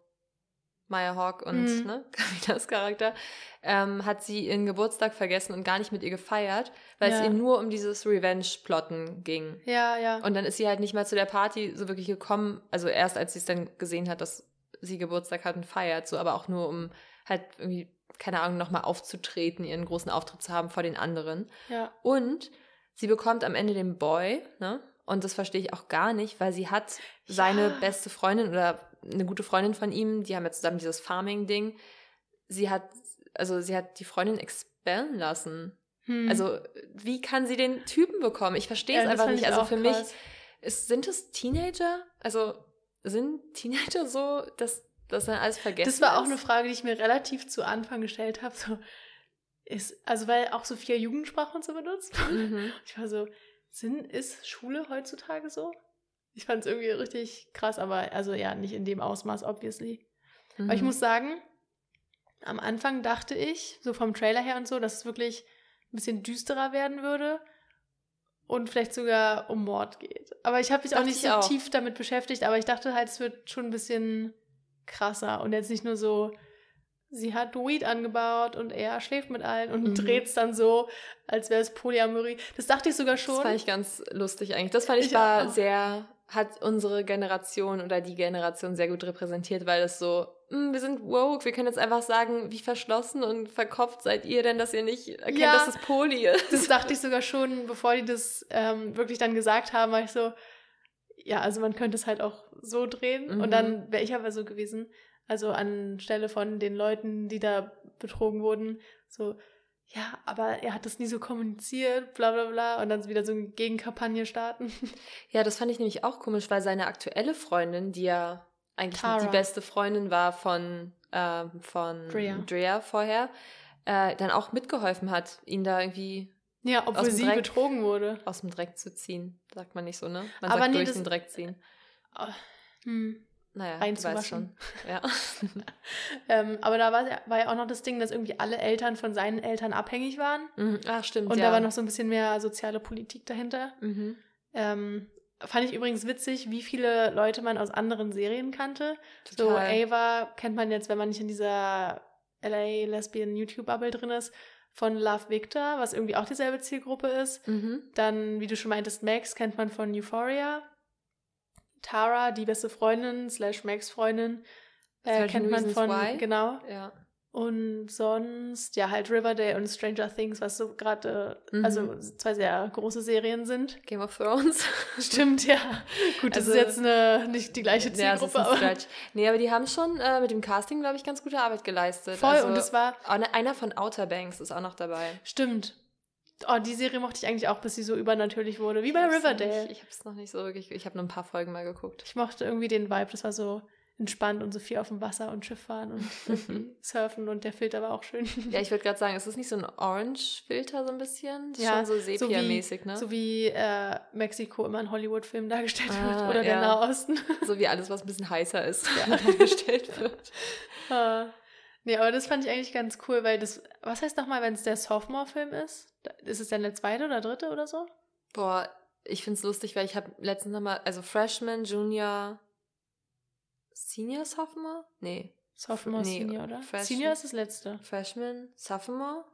Maya Hawk und mhm. ne, [LAUGHS] Camilas Charakter, ähm, hat sie ihren Geburtstag vergessen und gar nicht mit ihr gefeiert, weil ja. es ihr nur um dieses Revenge-Plotten ging. Ja, ja. Und dann ist sie halt nicht mal zu der Party so wirklich gekommen, also erst als sie es dann gesehen hat, dass sie Geburtstag hat und feiert, so aber auch nur um halt irgendwie, keine Ahnung, nochmal aufzutreten, ihren großen Auftritt zu haben vor den anderen. Ja. Und sie bekommt am Ende den Boy, ne? Und das verstehe ich auch gar nicht, weil sie hat seine beste Freundin oder eine gute Freundin von ihm, die haben ja zusammen dieses Farming-Ding. Sie hat, also sie hat die Freundin expellen lassen. Hm. Also, wie kann sie den Typen bekommen? Ich verstehe es ja, einfach nicht. Also für krass. mich ist, sind es Teenager? Also sind Teenager so, dass das dann alles vergessen Das war auch ist? eine Frage, die ich mir relativ zu Anfang gestellt habe. So, ist, also weil auch so viel Jugendsprache und so benutzt. Mhm. [LAUGHS] Ich war so, sind, ist Schule heutzutage so? Ich fand es irgendwie richtig krass, aber also ja, nicht in dem Ausmaß, obviously. Mhm. Aber ich mhm. muss sagen, am Anfang dachte ich, so vom Trailer her und so, dass es wirklich ein bisschen düsterer werden würde und vielleicht sogar um Mord geht. Aber ich habe mich auch nicht so auch. tief damit beschäftigt, aber ich dachte halt, es wird schon ein bisschen krasser und jetzt nicht nur so sie hat Weed angebaut und er schläft mit allen und Mhm. dreht es dann so, als wäre es Polyamorie. Das dachte ich sogar schon. Das fand ich ganz lustig eigentlich. Das fand ich, Ich war auch. sehr, hat unsere Generation oder die Generation sehr gut repräsentiert, weil es so, "Mm, wir sind woke, wir können jetzt einfach sagen, wie verschlossen und verkopft seid ihr denn, dass ihr nicht erkennt, Ja. dass es Poly ist. das dachte ich sogar schon, bevor die das ähm, wirklich dann gesagt haben, war ich so, ja, also man könnte es halt auch so drehen. Mhm. Und dann wäre ich aber so gewesen, also anstelle von den Leuten, die da betrogen wurden, so, ja, aber er hat das nie so kommuniziert, bla bla bla, und dann wieder so eine Gegenkampagne starten. [LAUGHS] Ja, das fand ich nämlich auch komisch, weil seine aktuelle Freundin, die ja eigentlich die beste Freundin war von, ähm, von Drea. Drea vorher, äh, dann auch mitgeholfen hat, ihn da irgendwie Ja, obwohl sie Dreck. betrogen wurde. aus dem Dreck zu ziehen. Sagt man nicht so, ne? Man Aber sagt nee, durch den Dreck ziehen. Hm. Naja, Reinzuwaschen. schon. Ja. [LAUGHS] Ähm, aber da war, war ja auch noch das Ding, dass irgendwie alle Eltern von seinen Eltern abhängig waren. Mhm. Ach, stimmt, Und ja. da war noch so ein bisschen mehr soziale Politik dahinter. Mhm. Ähm, fand ich übrigens witzig, wie viele Leute man aus anderen Serien kannte. So Total. Ava kennt man jetzt, wenn man nicht in dieser LA Lesbian YouTube-Bubble drin ist, von Love Victor, was irgendwie auch dieselbe Zielgruppe ist. Mhm. Dann, wie du schon meintest, Max kennt man von Euphoria. Tara, die beste Freundin, slash Max-Freundin, äh, 13 kennt man Reasons von, Why. genau. Ja. Und sonst, ja, halt Riverdale und Stranger Things, was so gerade, äh, Mhm. also zwei sehr große Serien sind. Game of Thrones. [LAUGHS] Stimmt, ja. Gut, das Also- ist jetzt eine, nicht die gleiche ja, das Zielgruppe, ein aber Stretch. Nee, aber die haben schon äh, mit dem Casting, glaube ich, ganz gute Arbeit geleistet. voll. Also, und das war, eine- einer von Outer Banks ist auch noch dabei. stimmt. Oh, die Serie mochte ich eigentlich auch, bis sie so übernatürlich wurde, wie bei Ich Riverdale. Nicht, ich habe es noch nicht so wirklich. Ich habe nur ein paar Folgen mal geguckt. Ich mochte irgendwie den Vibe, das war so entspannt und so viel auf dem Wasser und Schiff fahren und [LAUGHS] surfen und der Filter war auch schön. Ja, ich würde gerade sagen, ist das nicht so ein Orange-Filter so ein bisschen? Das ist Ja, schon so Sepia-mäßig, ne? So wie äh, Mexiko immer in Hollywood-Filmen dargestellt Ah, wird oder der ja. Nahosten. So wie alles, was ein bisschen heißer ist, [LAUGHS] [LAUGHS] dargestellt wird. Ah. Nee, aber das fand ich eigentlich ganz cool, weil das, was heißt nochmal, wenn es der Sophomore-Film ist? Ist es dann der zweite oder dritte oder so? Boah, ich finde es lustig, weil ich habe letztens nochmal, also Freshman, Junior, Senior, Sophomore? Nee. Sophomore, Nee, Senior, oder? Freshman. Senior ist das letzte. Freshman, Sophomore,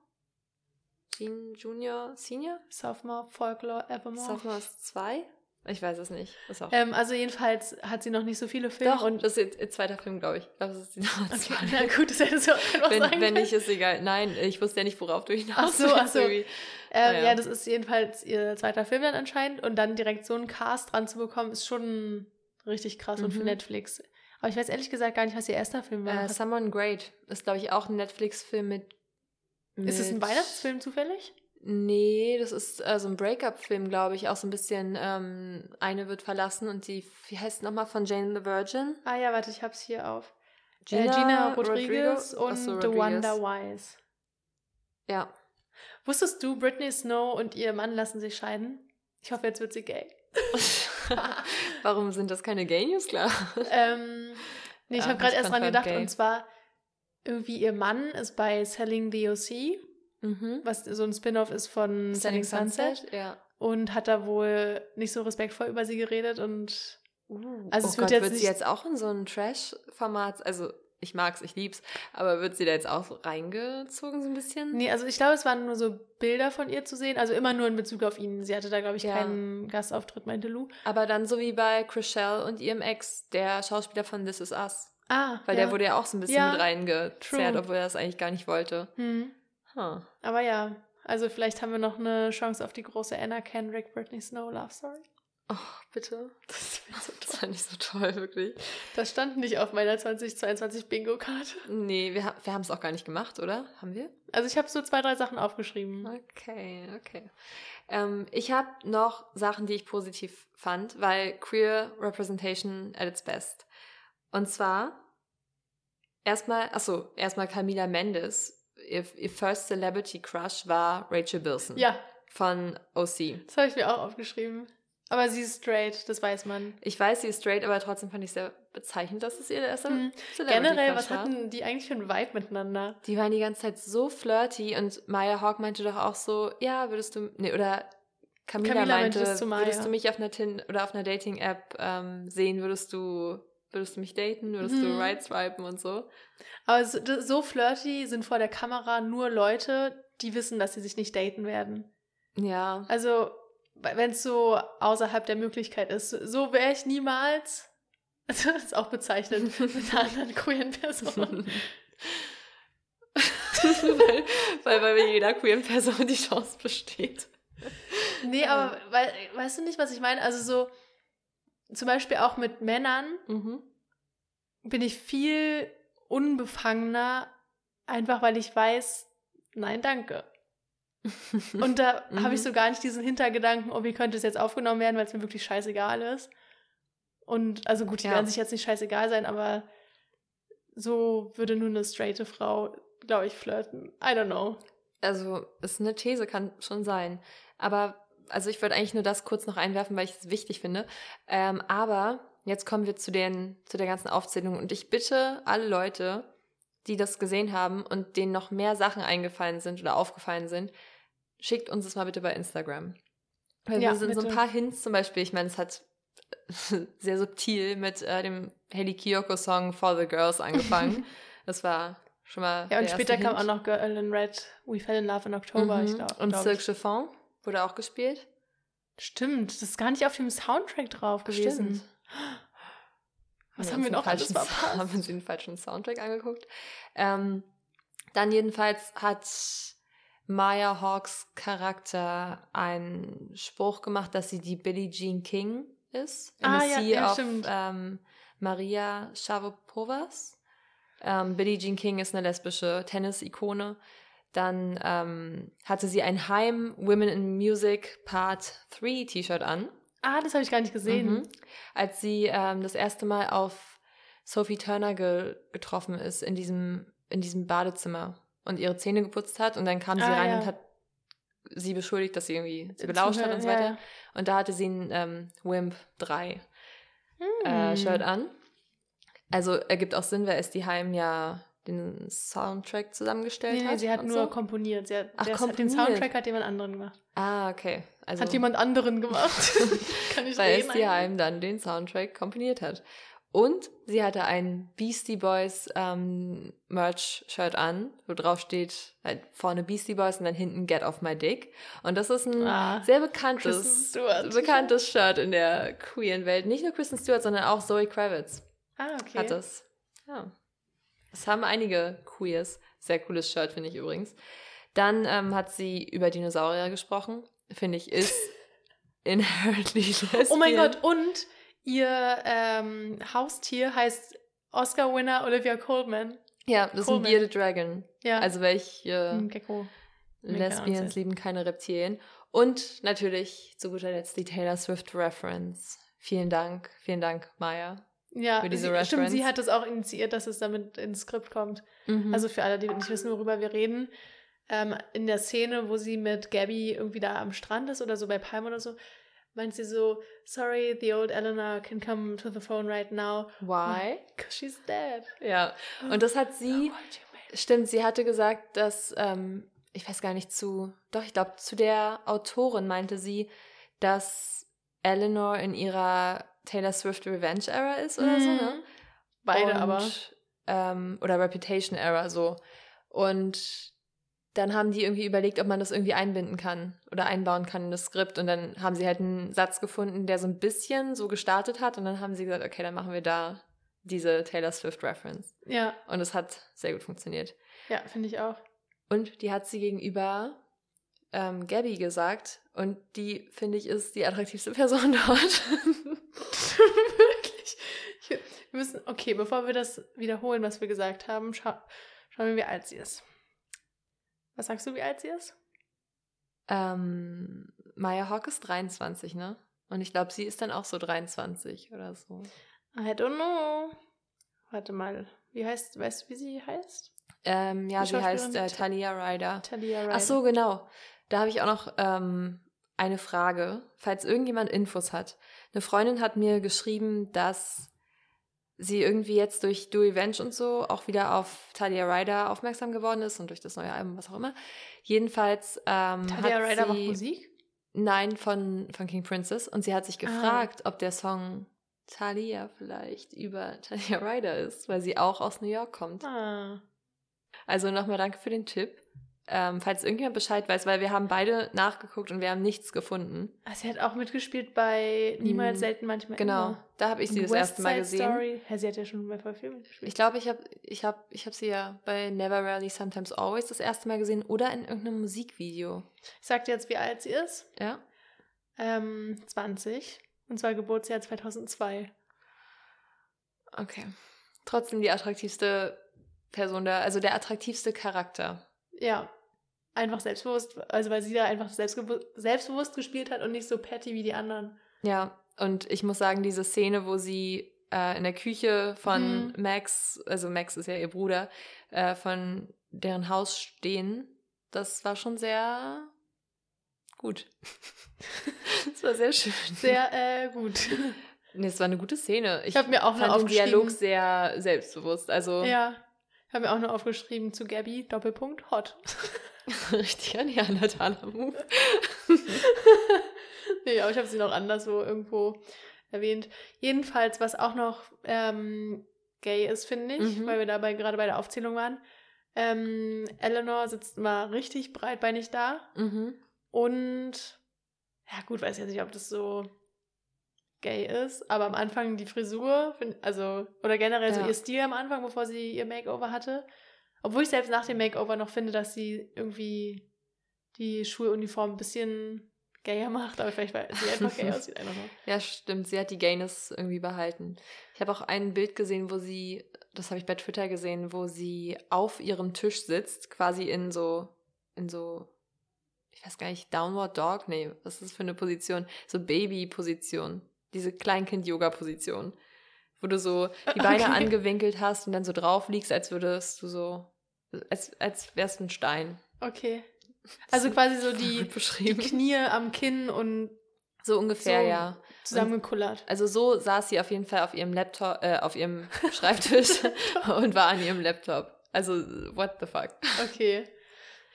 Junior, Senior? Sophomore, Folklore, Evermore. Sophomore ist zwei? Ich weiß es nicht. Auch. Ähm, also jedenfalls hat sie noch nicht so viele Filme. Doch, und das ist ihr zweiter Film, glaube ich. Das ist die okay, na gut, das hätte so einfach Wenn, sein wenn nicht, ist egal. Nein, ich wusste ja nicht, worauf du hinaus Ach so, willst ach so. Ähm, Ah, ja. das ist jedenfalls ihr zweiter Film dann anscheinend. Und dann direkt so einen Cast dran zu bekommen, ist schon richtig krass und für Mhm. Netflix. Aber ich weiß ehrlich gesagt gar nicht, was ihr erster Film war. Äh, Someone Great ist, glaube ich, auch ein Netflix-Film mit, mit. ist es ein Weihnachtsfilm zufällig? Nee, das ist äh, so ein Breakup-Film, glaube ich. Auch so ein bisschen, ähm, eine wird verlassen und die, wie heißt nochmal, von Jane the Virgin? Ah ja, warte, ich hab's hier auf. Gina, äh, Gina Rodriguez Rodrigo? und so, The Rodriguez. Wonder Wise. Ja. Wusstest du, Britney Snow und ihr Mann lassen sich scheiden? Ich hoffe, jetzt wird sie gay. [LAUGHS] [LAUGHS] Warum sind das keine Gay News, klar? ähm, nee, ich Ja, habe gerade erst dran gedacht gay. und zwar irgendwie ihr Mann ist bei Selling the OC, Mhm. was so ein Spin-off ist von Selling Sunset Ja. und hat da wohl nicht so respektvoll über sie geredet und Uh, Also oh es wird Gott, jetzt wird sie jetzt auch in so ein Trash-Format, also ich mag's, ich lieb's, aber wird sie da jetzt auch reingezogen so ein bisschen? nee, also ich glaube, es waren nur so Bilder von ihr zu sehen, also immer nur in Bezug auf ihn. Sie hatte da, glaube ich, Ja. keinen Gastauftritt, meinte Lou. Aber dann so wie bei Chriselle und ihrem Ex, der Schauspieler von This Is Us. Ah, Weil ja. der wurde ja auch so ein bisschen Ja, mit reingezerrt, obwohl er das eigentlich gar nicht wollte. Hm. Huh. Aber ja, also vielleicht haben wir noch eine Chance auf die große Anna Kendrick, Britney Snow Love Story. Oh, bitte. Das, wär so das fand ich so toll, wirklich. Das stand nicht auf meiner 2022 Bingo-Karte. Nee, wir, wir haben es auch gar nicht gemacht, oder? Haben wir? Also ich habe so zwei, drei Sachen aufgeschrieben. Okay, okay. Ähm, ich habe noch Sachen, die ich positiv fand, weil Queer Representation at its best. Und zwar erstmal, achso, erstmal Camila Mendes. Ihr, ihr First Celebrity Crush war Rachel Bilson Ja, von OC. das habe ich mir auch aufgeschrieben. Aber sie ist straight, das weiß man. Ich weiß, sie ist straight, aber trotzdem fand ich sehr bezeichnend, dass es ihr erster Mhm. Celebrity Generell, was hatten die eigentlich für einen Vibe miteinander? Die waren die ganze Zeit so flirty und Maya Hawk meinte doch auch so, ja, würdest du, nee, oder Camila, Camila meinte, meinte es zu Maya. würdest du mich auf einer Tin oder auf einer Dating-App ähm, sehen, würdest du, Würdest du mich daten? Würdest Mhm. du right swipen und so? Aber so, so flirty sind vor der Kamera nur Leute, die wissen, dass sie sich nicht daten werden. Ja. Also, wenn es so außerhalb der Möglichkeit ist, so wäre ich niemals. Also, [LAUGHS] das ist auch bezeichnet mit einer [LAUGHS] anderen queeren Person. weil, weil bei jeder queeren Person die Chance besteht. Nee, aber weil, weißt du nicht, was ich meine? Also so, zum Beispiel auch mit Männern Mhm. bin ich viel unbefangener, einfach weil ich weiß, nein, danke. [LAUGHS] Und da habe ich Mhm. so gar nicht diesen Hintergedanken, oh, wie könnte es jetzt aufgenommen werden, weil es mir wirklich scheißegal ist. Und also gut, die Ja. werden sich jetzt nicht scheißegal sein, aber so würde nur eine straighte Frau, glaube ich, flirten. I don't know. Also, ist eine These, kann schon sein. Aber, also ich wollte eigentlich nur das kurz noch einwerfen, weil ich es wichtig finde. Ähm, aber jetzt kommen wir zu, den, zu der ganzen Aufzählung. Und ich bitte alle Leute, die das gesehen haben und denen noch mehr Sachen eingefallen sind oder aufgefallen sind, schickt uns das mal bitte bei Instagram. Weil Ja, wir sind so ein bitte. paar Hints zum Beispiel, ich meine, es hat [LAUGHS] sehr subtil mit äh, dem Haley Kiyoko-Song For the Girls angefangen. [LAUGHS] das war schon mal. Ja, und später kam Hint. auch noch Girl in Red, We Fell in Love in October, ich Mhm. glaube. Und glaub Silk ich. Chiffon wurde auch gespielt. Stimmt, das ist gar nicht auf dem Soundtrack drauf gewesen. Was haben wir noch alles verpasst? [LAUGHS] Haben wir uns den falschen Soundtrack angeguckt. Ähm, dann jedenfalls hat Maya Hawks Charakter einen Spruch gemacht, dass sie die Billie Jean King ist. Ah, ja, ja, of stimmt. ähm, Maria Sharapovas. Ähm, Billie Jean King ist eine lesbische Tennis-Ikone. Dann ähm, hatte sie ein Heim Women in Music Part 3 T-Shirt an. Ah, das habe ich gar nicht gesehen. Mhm. Als sie ähm, das erste Mal auf Sophie Turner ge getroffen ist in diesem, in diesem Badezimmer und ihre Zähne geputzt hat und dann kam sie Ah, rein ja. und hat sie beschuldigt, dass sie irgendwie sie belauscht hat und so weiter. ja. Und da hatte sie ein ähm, Wimp 3 Hm. äh, Shirt an. Also ergibt auch Sinn, weil Esti Heim ja den Soundtrack zusammengestellt Nee, hat. sie hat nur so. komponiert. Sie hat, Ach, der, den komponiert. Soundtrack hat jemand anderen gemacht. Ah, okay. Also, hat jemand anderen gemacht. [LAUGHS] [LAUGHS] Kann ich weil? Heim dann den Soundtrack komponiert hat. Und sie hatte ein Beastie Boys ähm, Merch-Shirt an, wo drauf steht halt vorne Beastie Boys und dann hinten Get Off My Dick. Und das ist ein Ah, sehr bekanntes, bekanntes [LAUGHS] Shirt in der queeren Welt. Nicht nur Kristen Stewart, sondern auch Zoe Kravitz Ah, okay. hat es. Ja. Das haben einige Queers. Sehr cooles Shirt, finde ich übrigens. Dann ähm, hat sie über Dinosaurier gesprochen. Finde ich, ist [LAUGHS] inherently lesbian. Oh mein Gott, und ihr ähm, Haustier heißt Oscar-Winner Olivia Colman. Ja, das ist ein Coleman. Bearded Dragon. Ja, Also welche Gecko. Ahnung, Lesbians lieben keine Reptilien. Und natürlich zu guter Letzt die Taylor Swift Reference. Vielen Dank, vielen Dank, Maya. Ja, Für diese sie, stimmt, sie hat es auch initiiert, dass es damit ins Skript kommt. Mhm. Also für alle, die nicht wissen, worüber wir reden, ähm, in der Szene, wo sie mit Gabby irgendwie da am Strand ist oder so bei Palm oder so, meint sie so, sorry, the old Eleanor can come to the phone right now, Why? [LAUGHS] because she's dead. Ja. Und das hat sie, stimmt, sie hatte gesagt, dass, ähm, ich weiß gar nicht zu, doch, ich glaube, zu der Autorin meinte sie, dass Eleanor in ihrer Taylor Swift Revenge Era ist oder so, ne? Mhm. Beide und, aber. Ähm, oder Reputation Era so. Und dann haben die irgendwie überlegt, ob man das irgendwie einbinden kann oder einbauen kann in das Skript. Und dann haben sie halt einen Satz gefunden, der so ein bisschen so gestartet hat. Und dann haben sie gesagt, okay, dann machen wir da diese Taylor Swift Reference. Ja, Und es hat sehr gut funktioniert. ja, finde ich auch. Und die hat sie gegenüber ähm, Gabby gesagt. Und die, finde ich, ist die attraktivste Person [LAUGHS] dort. Wirklich. Ich, wir müssen, okay, bevor wir das wiederholen, was wir gesagt haben, scha schauen wir, wie alt sie ist. Was sagst du, wie alt sie ist? Ähm, Maya Hawk ist 23, ne? Und ich glaube, sie ist dann auch so 23 oder so. I don't know. Warte mal. Wie heißt, weißt du, wie sie heißt? Ähm, ja, sie heißt äh, Ta- Talia Ryder. Talia Ryder. Ach so, genau. Da habe ich auch noch ähm, eine Frage, falls irgendjemand Infos hat. Eine Freundin hat mir geschrieben, dass sie irgendwie jetzt durch Do Revenge und so auch wieder auf Talia Ryder aufmerksam geworden ist und durch das neue Album, was auch immer. Jedenfalls ähm, Talia hat Ryder sie, macht Musik? Nein, von, von King Princess. Und sie hat sich Ah. gefragt, ob der Song Talia vielleicht über [LAUGHS] Talia Ryder ist, weil sie auch aus New York kommt. Ah. Also nochmal danke für den Tipp. Ähm, falls irgendjemand Bescheid weiß, weil wir haben beide nachgeguckt und wir haben nichts gefunden. Ah, sie hat auch mitgespielt bei Niemals, Mm, selten, manchmal Genau, immer. da habe ich sie Und das West erste Mal Side gesehen. Story. Ja, sie hat ja schon bei voll viel mitgespielt. Ich glaube, ich habe ich hab, ich hab sie ja bei Never Rarely Sometimes Always das erste Mal gesehen oder in irgendeinem Musikvideo. Ich sag dir jetzt, wie alt sie ist. Ja? Ähm, 20. Und zwar Geburtsjahr 2002. Okay. Trotzdem die attraktivste Person da, also der attraktivste Charakter. Ja. Einfach selbstbewusst, also weil sie da einfach selbstbewusst gespielt hat und nicht so petty wie die anderen. Ja, und ich muss sagen, diese Szene, wo sie äh, in der Küche von Mhm. Max, also Max ist ja ihr Bruder, äh, von deren Haus stehen, das war schon sehr gut. [LAUGHS] das war sehr schön. Sehr äh, gut. Nee, es war eine gute Szene. Ich, Ich habe mir auch fand noch den Dialog sehr selbstbewusst. Also Ja. Ich habe mir auch noch aufgeschrieben zu Gabby, Doppelpunkt, hot. [LAUGHS] richtig ein Neandertaler Move. nee, aber ich habe sie noch anderswo irgendwo erwähnt. Jedenfalls, was auch noch ähm, gay ist, finde ich, Mhm. weil wir dabei gerade bei der Aufzählung waren. Ähm, Eleanor sitzt immer richtig breitbeinig da. Mhm. Und ja, gut, weiß jetzt nicht, ob das so gay ist, aber am Anfang die Frisur, also, oder generell so Ja. ihr Stil am Anfang, bevor sie ihr Makeover hatte. Obwohl ich selbst nach dem Makeover noch finde, dass sie irgendwie die Schuluniform ein bisschen gayer macht, aber vielleicht, weil sie einfach gay [LAUGHS] aussieht, einfach nur. Ja, stimmt. Sie hat die Gayness irgendwie behalten. Ich habe auch ein Bild gesehen, wo sie, das habe ich bei Twitter gesehen, wo sie auf ihrem Tisch sitzt, quasi in so, in so, ich weiß gar nicht, Downward Dog? Nee, was ist das für eine Position? So Baby-Position. Diese Kleinkind-Yoga-Position. Wo du so die [LAUGHS] Beine Okay. angewinkelt hast und dann so drauf liegst, als würdest du so, als, als wärst du ein Stein. Okay. Also quasi so [LAUGHS] die, die. Knie am Kinn und so ungefähr, so ja. zusammengekullert. Also so saß sie auf jeden Fall auf ihrem Laptop, äh, auf ihrem [LAUGHS] Schreibtisch und war an ihrem Laptop. Also, what the fuck? Okay.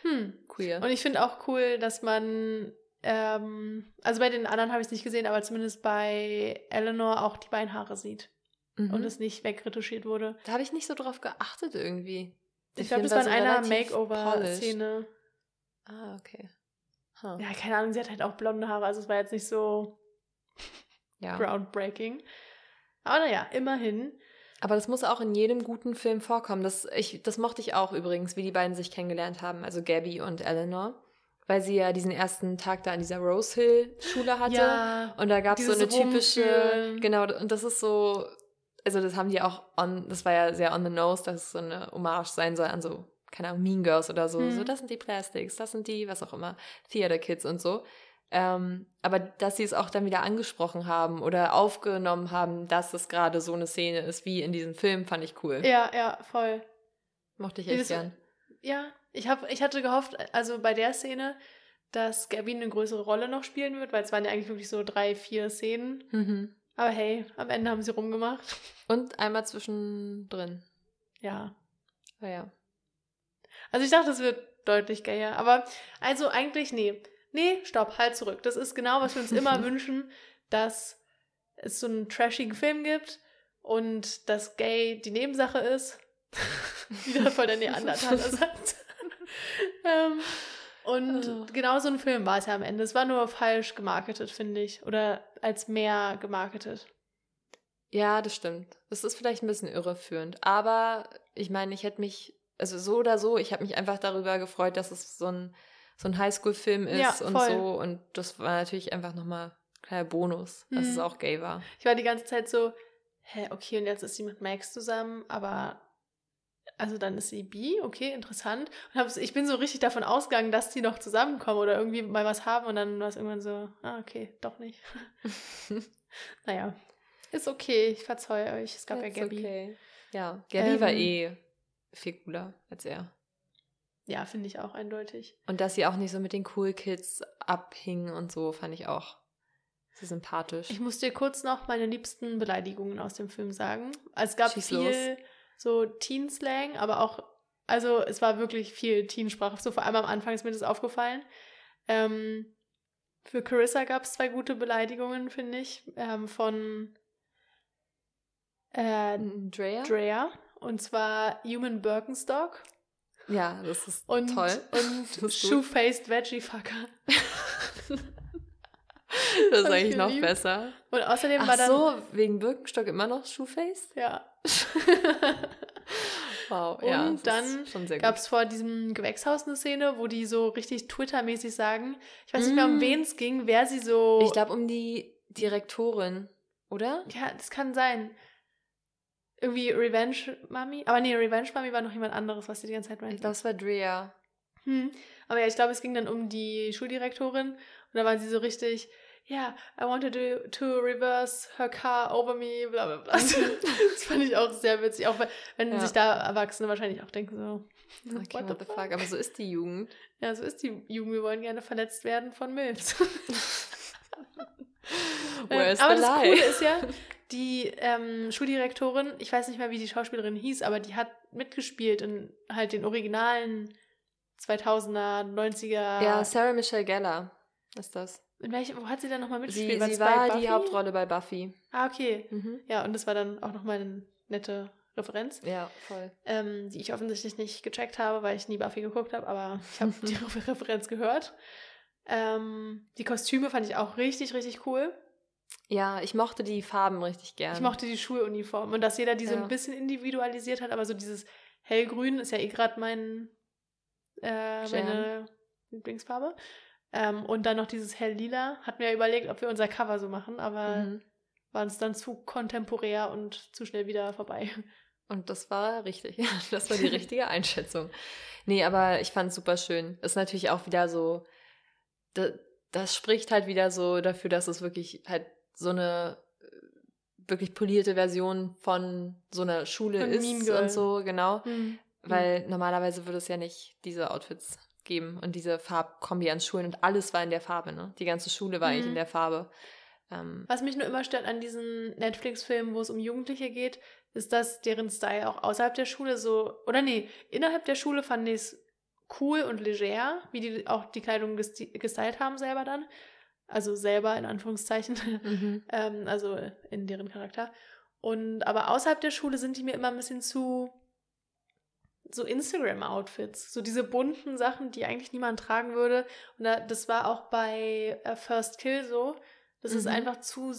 Hm. Queer. Und ich finde auch cool, dass man, ähm, also bei den anderen habe ich es nicht gesehen, aber zumindest bei Eleanor auch die Beinhaare sieht Mhm. und es nicht wegretuschiert wurde. da habe ich nicht so drauf geachtet irgendwie. Der Ich glaube, das war in so einer. Makeover-Szene. Ah, okay. Huh. Ja, keine Ahnung, sie hat halt auch blonde Haare, also es war jetzt nicht so [LAUGHS] Ja. groundbreaking. Aber naja, immerhin. Aber das muss auch in jedem guten Film vorkommen. Das, ich, das mochte ich auch übrigens, wie die beiden sich kennengelernt haben, also Gabby und Eleanor. Weil sie ja diesen ersten Tag da an dieser Rose Hill Schule hatte. Ja, Und da gab es so eine typische, Rumführen. genau, und das ist so, also das haben die auch on, das war ja sehr on the nose, dass es so eine Hommage sein soll an so, keine Ahnung, Mean Girls oder so. Hm. So, das sind die Plastics, das sind die, was auch immer, Theater Kids und so. Ähm, aber dass sie es auch dann wieder angesprochen haben oder aufgenommen haben, dass es gerade so eine Szene ist wie in diesem Film, fand ich cool. ja, ja, voll. Mochte ich echt gern. Ja, ich, hab, ich hatte gehofft, also bei der Szene, dass Gabby eine größere Rolle noch spielen wird, weil es waren ja eigentlich wirklich so drei, vier Szenen. Mhm. Aber hey, am Ende haben sie rumgemacht. [LAUGHS] Und einmal zwischendrin. Ja. Naja. Also ich dachte, es wird deutlich gayer. Aber also eigentlich, nee. Nee, stopp, halt zurück. Das ist genau, was wir uns immer [LAUGHS] wünschen, dass es so einen trashigen Film gibt und dass gay die Nebensache ist. [LAUGHS] Wieder voll der Neandertaler-Satz. Ähm, und Oh. genau so ein Film war es ja am Ende. Es war nur falsch gemarketet, finde ich. Oder als mehr gemarketet. Ja, das stimmt. Das ist vielleicht ein bisschen irreführend. Aber ich meine, ich hätte mich, also so oder so, ich habe mich einfach darüber gefreut, dass es so ein, so ein Highschool-Film ist Ja, und so. Und das war natürlich einfach nochmal ein kleiner Bonus, dass Mhm. es auch gay war. Ich war die ganze Zeit so, hä, okay, und jetzt ist sie mit Max zusammen, aber also dann ist sie bi, okay, interessant. Und ich bin so richtig davon ausgegangen, dass die noch zusammenkommen oder irgendwie mal was haben und dann war es irgendwann so, ah, okay, doch nicht. [LAUGHS] naja, ist okay, ich verzeihe euch. Es gab ja That's Gabby. Okay. Ja, Gabby war Ähm, eh viel cooler als er. Ja, finde ich auch eindeutig. Und dass sie auch nicht so mit den Cool Kids abhingen und so, fand ich auch sehr sympathisch. Ich muss dir kurz noch meine liebsten Beleidigungen aus dem Film sagen. Also es gab Schieß viel so Teen-Slang, aber auch, also es war wirklich viel Teensprache. So vor allem am Anfang ist mir das aufgefallen. Ähm, für Carissa gab es zwei gute Beleidigungen, finde ich. Ähm, von Äh, Drea? Drea. Und zwar Human Birkenstock. Ja, das ist Und, toll. und. [LAUGHS] Shoe-Faced Veggie Fucker. [LAUGHS] [LAUGHS] Das ist Hab eigentlich noch besser. Und außerdem war Ach dann. so, wegen Birkenstock immer noch Shoeface? Ja. [LAUGHS] Wow, Und ja. das dann Gab es vor diesem Gewächshaus eine Szene, wo die so richtig Twitter-mäßig sagen. Ich weiß nicht mehr, um Mm. wen es ging, wer sie so. Ich glaube um die Direktorin, oder? Ja, das kann sein. Irgendwie Revenge Mami. Aber nee, Revenge Mami war noch jemand anderes, was sie die ganze Zeit meinte. es war Drea. Hm. Aber ja, ich glaube, es ging dann um die Schuldirektorin. Und da waren sie so richtig, ja, I wanted to, to reverse her car over me, bla bla bla. [LAUGHS] das fand ich auch sehr witzig. Auch wenn, Ja. sich da Erwachsene wahrscheinlich auch denken so, Okay, what the fuck? Aber so ist die Jugend. Ja, so ist die Jugend. Wir wollen gerne verletzt werden von Milfs. [LAUGHS] [LAUGHS] Where's Ähm, aber the das lie? Coole ist ja, die ähm, Schuldirektorin, ich weiß nicht mehr, wie die Schauspielerin hieß, aber die hat mitgespielt in halt den originalen 2000er, 90er. Ja, Sarah Michelle Gellar ist das. In welchem, wo hat sie denn nochmal Sie, mitgespielt? sie bei war Buffy? die Hauptrolle bei Buffy. Ah, okay. Mhm. Ja, und das war dann auch nochmal eine nette Referenz, Ja, voll. ähm, die ich offensichtlich nicht gecheckt habe, weil ich nie Buffy geguckt habe, aber ich habe [LAUGHS] die Referenz gehört. Ähm, die Kostüme fand ich auch richtig, richtig cool. Ja, ich mochte die Farben richtig gern. Ich mochte die Schuluniform und dass jeder die so Ja. ein bisschen individualisiert hat, aber so dieses hellgrün ist ja eh gerade mein, äh, meine Lieblingsfarbe. Ähm, und dann noch dieses helllila. Hatten wir ja überlegt, ob wir unser Cover so machen, aber Mhm. war uns dann zu kontemporär und zu schnell wieder vorbei. Und das war richtig. [LAUGHS] Das war die [LAUGHS] richtige Einschätzung. Nee, aber ich fand es super schön. Ist natürlich auch wieder so, das, das spricht halt wieder so dafür, dass es wirklich halt so eine äh, wirklich polierte Version von so einer Schule Von ist und so, genau. Mhm. Weil normalerweise würde es ja nicht diese Outfits geben und diese Farbkombi an Schulen und alles war in der Farbe, ne? Die ganze Schule war eigentlich Mhm. in der Farbe. Ähm, Was mich nur immer stört an diesen Netflix-Filmen, wo es um Jugendliche geht, ist, dass deren Style auch außerhalb der Schule so, oder nee, innerhalb der Schule fand ich es cool und leger, wie die auch die Kleidung gestylt haben selber dann. Also selber in Anführungszeichen. [LAUGHS] mhm. ähm, also in deren Charakter. Und aber außerhalb der Schule sind die mir immer ein bisschen zu so Instagram-Outfits, so diese bunten Sachen, die eigentlich niemand tragen würde. Und da, das war auch bei äh, First Kill so. Das ist Mhm. einfach zu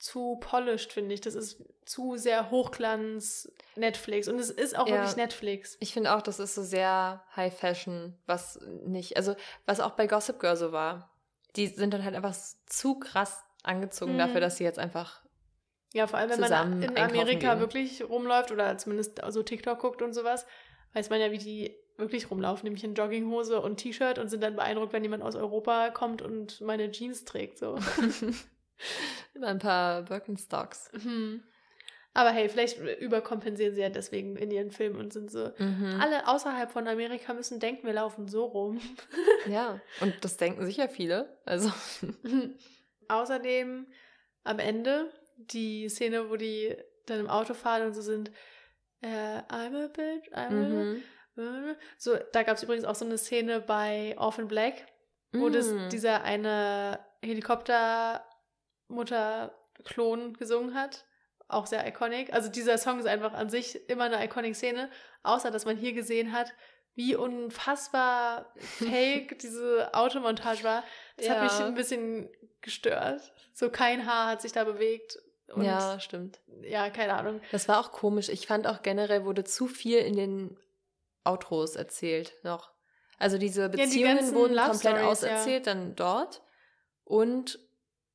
zu polished, finde ich. Das ist zu sehr Hochglanz Netflix. Und es ist auch Ja. wirklich Netflix. Ich finde auch, das ist so sehr High Fashion, was nicht, also was auch bei Gossip Girl so war. Die sind dann halt einfach zu krass angezogen Mhm. dafür, dass sie jetzt einfach. Ja, vor allem, wenn man in Amerika gehen. wirklich rumläuft oder zumindest so TikTok guckt und sowas, weiß man ja, wie die wirklich rumlaufen, nämlich in Jogginghose und T-Shirt und sind dann beeindruckt, wenn jemand aus Europa kommt und meine Jeans trägt. So. [LAUGHS] Immer ein paar Birkenstocks. Hm. Aber hey, vielleicht überkompensieren sie ja deswegen in ihren Filmen und sind so. Mhm. Alle außerhalb von Amerika müssen denken, wir laufen so rum. [LAUGHS] Ja, und das denken sicher viele. Also. [LAUGHS] Außerdem am Ende die Szene, wo die dann im Auto fahren und so sind, äh, I'm a bitch, I'm Mhm. a [LAUGHS] So, da gab es übrigens auch so eine Szene bei Orphan Black, wo das, Mm. dieser eine Helikopter-Mutter-Klon gesungen hat. Auch sehr iconic. Also dieser Song ist einfach an sich immer eine iconic Szene, außer dass man hier gesehen hat, wie unfassbar [LAUGHS] fake diese Automontage war. Das hat mich Ja. ein bisschen gestört. So kein Haar hat sich da bewegt. Und ja, stimmt. ja, keine Ahnung. Das war auch komisch. Ich fand auch generell wurde zu viel in den Outros erzählt noch. Also diese die Beziehungen ganzen wurden Love komplett Stories, ja. auserzählt, dann dort. Und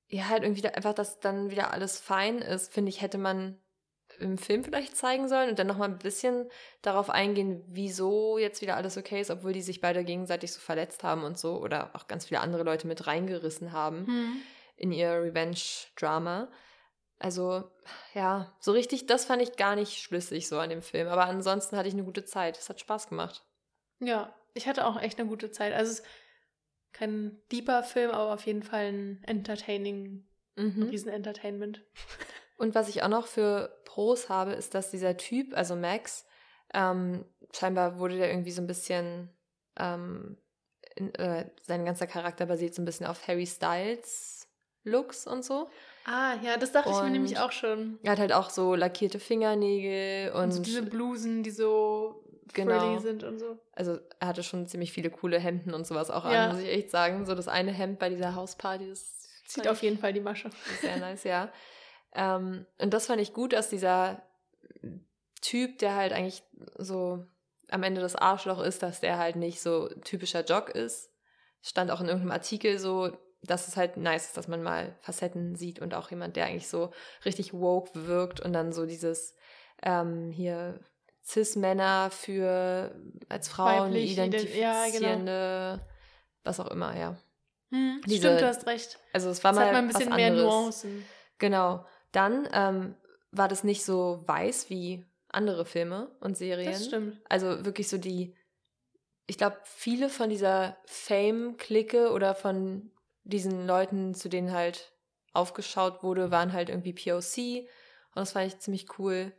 ja, halt irgendwie einfach, dass dann wieder alles fein ist, finde ich, hätte man im Film vielleicht zeigen sollen und dann nochmal ein bisschen darauf eingehen, wieso jetzt wieder alles okay ist, obwohl die sich beide gegenseitig so verletzt haben und so oder auch ganz viele andere Leute mit reingerissen haben Hm. in ihr Revenge-Drama. Also, ja, so richtig, das fand ich gar nicht schlüssig so an dem Film. Aber ansonsten hatte ich eine gute Zeit. Es hat Spaß gemacht. Ja, ich hatte auch echt eine gute Zeit. Also es ist kein deeper Film, aber auf jeden Fall ein entertaining, ein Mhm. Riesen-Entertainment. [LAUGHS] Und was ich auch noch für Pros habe, ist, dass dieser Typ, also Max, ähm, scheinbar wurde der irgendwie so ein bisschen, ähm, in, äh, sein ganzer Charakter basiert so ein bisschen auf Harry Styles Looks und so. Ah, ja, das dachte ich mir Und nämlich auch schon. Er hat halt auch so lackierte Fingernägel und, Und so diese Blusen, die so Genau. frilly sind und so. also er hatte schon ziemlich viele coole Hemden und sowas auch Ja. an, muss ich echt sagen. So das eine Hemd bei dieser Hausparty, das Zieht auf jeden Fall die Masche. sehr nice, ja. Ähm, und das fand ich gut, dass dieser Typ, der halt eigentlich so am Ende das Arschloch ist, dass der halt nicht so typischer Jock ist. Stand auch in irgendeinem Artikel so, dass es halt nice ist, dass man mal Facetten sieht und auch jemand, der eigentlich so richtig woke wirkt und dann so dieses ähm, hier Cis-Männer für als Frauen Weiblich, ident- ja, genau. identifizierende, was auch immer, ja. Hm, Diese- stimmt, du hast recht. Also es war Es mal mal ein bisschen was mehr anderes. Nuancen. Genau. Dann ähm, war das nicht so weiß wie andere Filme und Serien. Das stimmt. Also wirklich so die, ich glaube, viele von dieser Fame-Clique oder von diesen Leuten, zu denen halt aufgeschaut wurde, waren halt irgendwie POC. Und das fand ich ziemlich cool.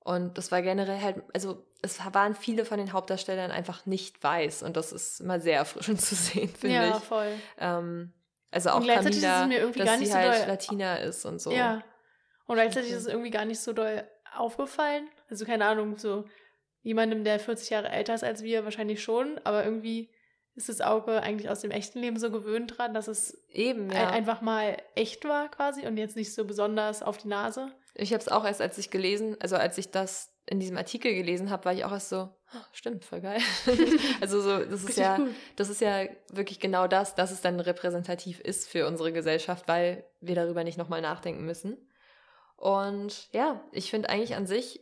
Und das war generell halt, also es waren viele von den Hauptdarstellern einfach nicht weiß. Und das ist immer sehr erfrischend [LAUGHS] zu sehen, finde Ja, ich. voll. Ähm, also auch Und gleichzeitig ist es Camila, dass gar sie so halt doll- Latina ist und so. Ja. Und gleichzeitig ist es irgendwie gar nicht so doll aufgefallen. Also keine Ahnung, so jemandem, der 40 Jahre älter ist als wir, wahrscheinlich schon, aber irgendwie ist das Auge eigentlich aus dem echten Leben so gewöhnt dran, dass es Eben, ja. einfach mal echt war quasi und jetzt nicht so besonders auf die Nase. Ich habe es auch erst, als ich gelesen, also als ich das in diesem Artikel gelesen habe, war ich auch erst so, "Ah, stimmt, voll geil. [LAUGHS] also so, das ist ja, gut. das ist ja wirklich genau das, dass es dann repräsentativ ist für unsere Gesellschaft, weil wir darüber nicht nochmal nachdenken müssen. Und ja, ich finde eigentlich an sich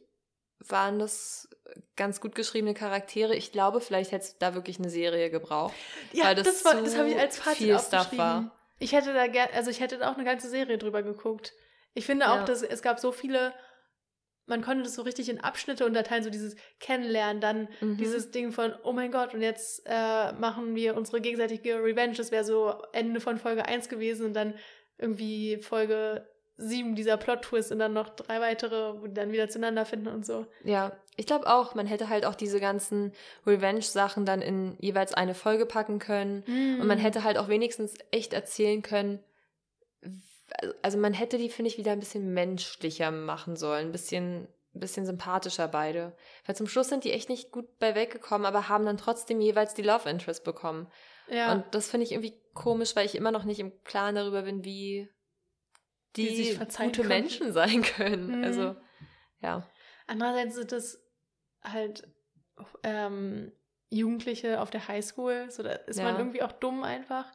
waren das ganz gut geschriebene Charaktere. Ich glaube, vielleicht hätte es da wirklich eine Serie gebraucht. Ja, weil das, das war, das habe ich als Fazit viel Stuff aufgeschrieben. war. Ich hätte da also ich hätte da auch eine ganze Serie drüber geguckt. Ich finde auch, Ja. dass es gab so viele, man konnte das so richtig in Abschnitte unterteilen, so dieses Kennenlernen, dann Mhm. dieses Ding von, oh mein Gott, und jetzt äh, machen wir unsere gegenseitige Revenge. Das wäre so Ende von Folge 1 gewesen und dann irgendwie Folge 7 dieser Plot-Twist und dann noch drei weitere, wo die dann wieder zueinander finden und so. Ja, ich glaube auch, man hätte halt auch diese ganzen Revenge-Sachen dann in jeweils eine Folge packen können. Und Mhm. man hätte halt auch wenigstens echt erzählen können, also man hätte die, finde ich, wieder ein bisschen menschlicher machen sollen, ein bisschen, ein bisschen sympathischer beide. Weil zum Schluss sind die echt nicht gut bei weggekommen, aber haben dann trotzdem jeweils die Love Interest bekommen. ja. Und das finde ich irgendwie komisch, weil ich immer noch nicht im Klaren darüber bin, wie Die die, sich verzeihen gute können. Menschen sein können. Mhm. Also, ja. Andererseits sind das halt ähm, Jugendliche auf der Highschool, so da ist man Ja. irgendwie auch dumm einfach.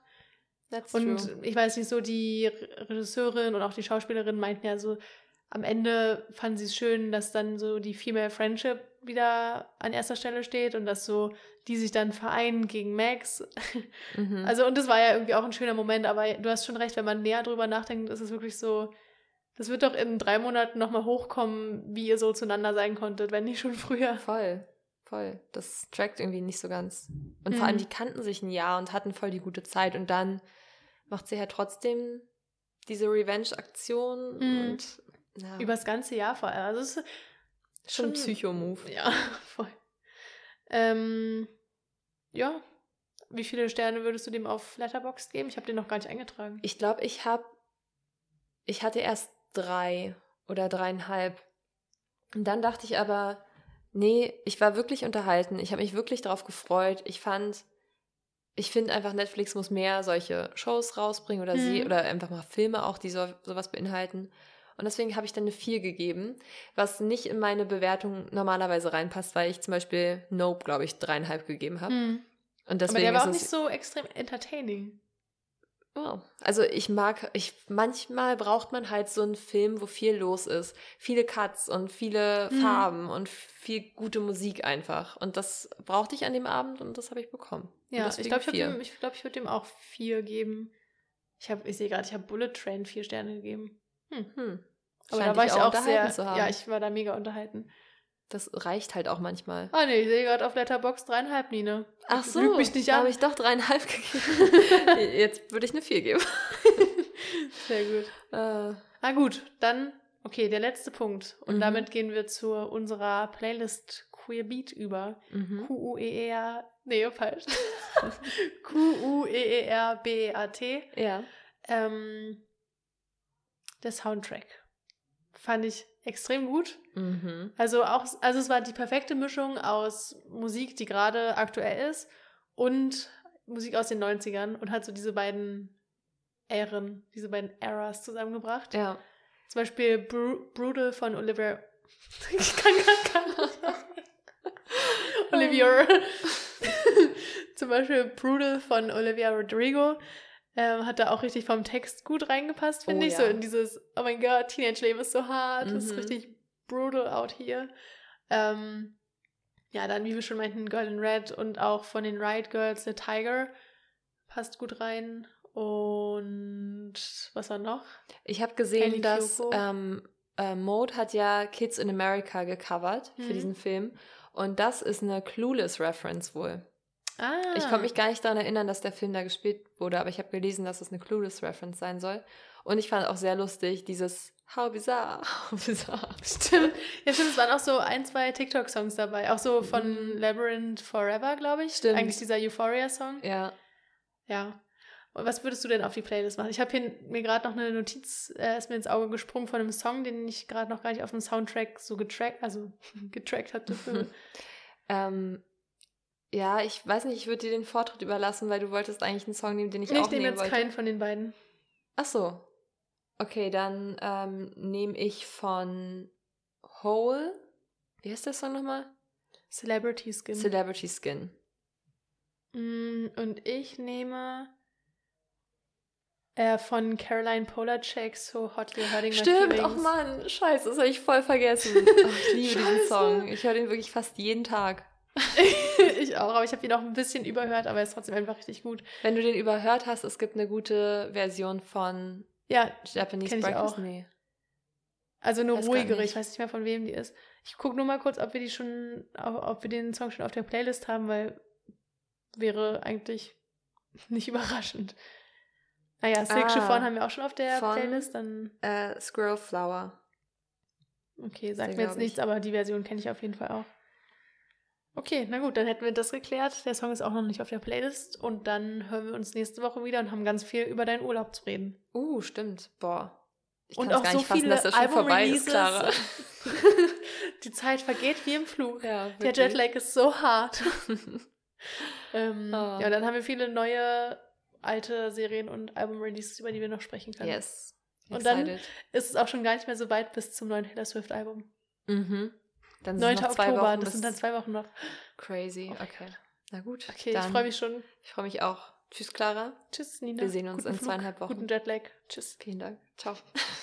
That's Und true. ich weiß nicht, so die Re- Regisseurin und auch die Schauspielerin meinten ja so, am Ende fanden sie es schön, dass dann so die Female Friendship wieder an erster Stelle steht und dass so die sich dann vereinen gegen Max. [LAUGHS] Mhm. Also, und das war ja irgendwie auch ein schöner Moment, aber du hast schon recht, wenn man näher drüber nachdenkt, ist es wirklich so, das wird doch in drei Monaten nochmal hochkommen, wie ihr so zueinander sein konntet, wenn nicht schon früher. Voll, voll. Das trackt irgendwie nicht so ganz. Und Mhm. vor allem, die kannten sich ein Jahr und hatten voll die gute Zeit. Und dann macht sie halt trotzdem diese Revenge-Aktion Mhm. und ja, Über das ganze Jahr vor allem. Also, es ist schon ein schon- Psycho-Move. Ja, [LAUGHS] voll. Ähm, ja. Wie viele Sterne würdest du dem auf Letterboxd geben? Ich habe den noch gar nicht eingetragen. Ich glaube, ich habe, ich hatte erst drei oder dreieinhalb. Und dann dachte ich aber, nee, ich war wirklich unterhalten. Ich habe mich wirklich darauf gefreut. Ich fand, ich finde einfach, Netflix muss mehr solche Shows rausbringen oder sie Mhm. oder einfach mal Filme auch, die so, sowas beinhalten. Und deswegen habe ich dann eine 4 gegeben, was nicht in meine Bewertung normalerweise reinpasst, weil ich zum Beispiel Nope, glaube ich, dreieinhalb gegeben habe. Hm. Und Aber der war auch nicht so extrem entertaining. Oh. Also ich mag, ich manchmal braucht man halt so einen Film, wo viel los ist, viele Cuts und viele Mhm. Farben und viel gute Musik einfach. Und das brauchte ich an dem Abend und das habe ich bekommen. Ja, ich glaube, ich, dem- ich, glaub, ich würde dem auch vier geben. Ich, hab- ich sehe gerade, ich habe Bullet Train vier Sterne gegeben. Hm. Aber Scheint da war ich auch sehr. unterhalten zu haben. Ja, ich war da mega unterhalten. das reicht halt auch manchmal. Ah, nee, ich sehe gerade auf Letterbox dreieinhalb, Nine. Ach so, Lüg mich nicht da an. habe ich doch dreieinhalb [LAUGHS] gegeben. [LAUGHS] Jetzt würde ich eine vier geben. [LAUGHS] Sehr gut. Äh, Na gut, dann, okay, der letzte Punkt. Und Mhm. damit gehen wir zu unserer Playlist Queer Beat über. mhm. Q-U-E-E-R, nee, falsch. Q-U-E-E-R-B-E-A-T. Ja. Ähm, der Soundtrack. Fand ich extrem gut. Mhm. Also auch, also es war die perfekte Mischung aus Musik, die gerade aktuell ist, und Musik aus den 90ern und hat so diese beiden Ähren, diese beiden Eras zusammengebracht. Ja. Zum Beispiel Bru Brutal von Olivia. Ich kann gar nicht. Olivia. [LAUGHS] Zum Beispiel Brutal von Olivia Rodrigo. Ähm, hat da auch richtig vom Text gut reingepasst, finde Oh, ich. ja. So in dieses, oh mein Gott, Teenage-Leben ist so hart, das ist Mhm. richtig brutal out here. Ähm, ja, dann, wie wir schon meinten, Girl in Red und auch von den Riot Girls, The Tiger, passt gut rein. Und was war noch? Ich habe gesehen, dass ähm, äh, Mode hat ja Kids in America gecovert für Mhm. diesen Film. Und das ist eine Clueless-Reference wohl. Ah, Ich konnte mich gar nicht daran erinnern, dass der Film da gespielt wurde, aber ich habe gelesen, dass es eine Clueless-Reference sein soll. Und ich fand auch sehr lustig, dieses How bizarre, [LAUGHS] how bizarre. Stimmt. Ja, stimmt, es waren auch so ein, zwei TikTok-Songs dabei. Auch so von Mhm. Labyrinth Forever, glaube ich. Stimmt. Eigentlich dieser Euphoria-Song. Ja. Ja. Und was würdest du denn auf die Playlist machen? Ich habe hier mir gerade noch eine Notiz, äh, ist mir ins Auge gesprungen von einem Song, den ich gerade noch gar nicht auf dem Soundtrack so getrackt, also [LAUGHS] getrackt hatte. Für, [LAUGHS] Ähm, ja, ich weiß nicht, ich würde dir den Vortritt überlassen, weil du wolltest eigentlich einen Song nehmen, den ich Nee, auch ich nehme nehmen jetzt wollte. keinen von den beiden. Ach so. Okay, dann ähm, nehme ich von Hole. Wie heißt der Song nochmal? Celebrity Skin. Celebrity Skin. Mm, Und ich nehme äh, von Caroline Polacek So Hot You're Hurting My Stimmt, Feelings. oh Mann, scheiße, das habe ich voll vergessen. [LAUGHS] Oh, ich liebe diesen. Song. Ich höre den wirklich fast jeden Tag. [LAUGHS] ich auch, aber ich habe ihn auch ein bisschen überhört, aber er ist trotzdem einfach richtig gut. Wenn du den überhört hast, es gibt eine gute Version von Ja, Japanese Breakfast. auch. Nee. also eine Weiß ruhigere, ich weiß nicht mehr von wem die ist. Ich gucke nur mal kurz, ob wir die schon, ob wir den Song schon auf der Playlist haben, weil wäre eigentlich [LAUGHS] nicht überraschend. Naja, Silk Ah, Chiffon haben wir auch schon auf der von- Playlist, dann, Äh, Squirrel Flower. okay, sagt mir jetzt nichts, aber die Version kenne ich auf jeden Fall auch. Okay, na gut, dann hätten wir das geklärt. Der Song ist auch noch nicht auf der Playlist und dann hören wir uns nächste Woche wieder und haben ganz viel über deinen Urlaub zu reden. Uh, stimmt. Boah. Ich und auch gar so nicht fassen, viele dass das schon vorbei ist. Clara. [LAUGHS] Die Zeit vergeht wie im Flug. Ja, Der. Jetlag ist so hart. [LAUGHS] ähm, Oh. Ja, und dann haben wir viele neue, alte Serien und Album-Releases, über die wir noch sprechen können. Yes. Und dann- Excited. Ist es auch schon gar nicht mehr so weit bis zum neuen Taylor Swift-Album. Mhm. Dann sind 9. noch zwei Oktober, Wochen. das sind dann zwei Wochen noch. Crazy. Oh Okay. Na gut. Okay, ich freue mich schon. Ich freue mich auch. Tschüss, Clara. Tschüss, Nina. Wir sehen uns Guten in zweieinhalb Wochen. Guten Jetlag. Tschüss. Vielen Dank. Ciao. [LAUGHS]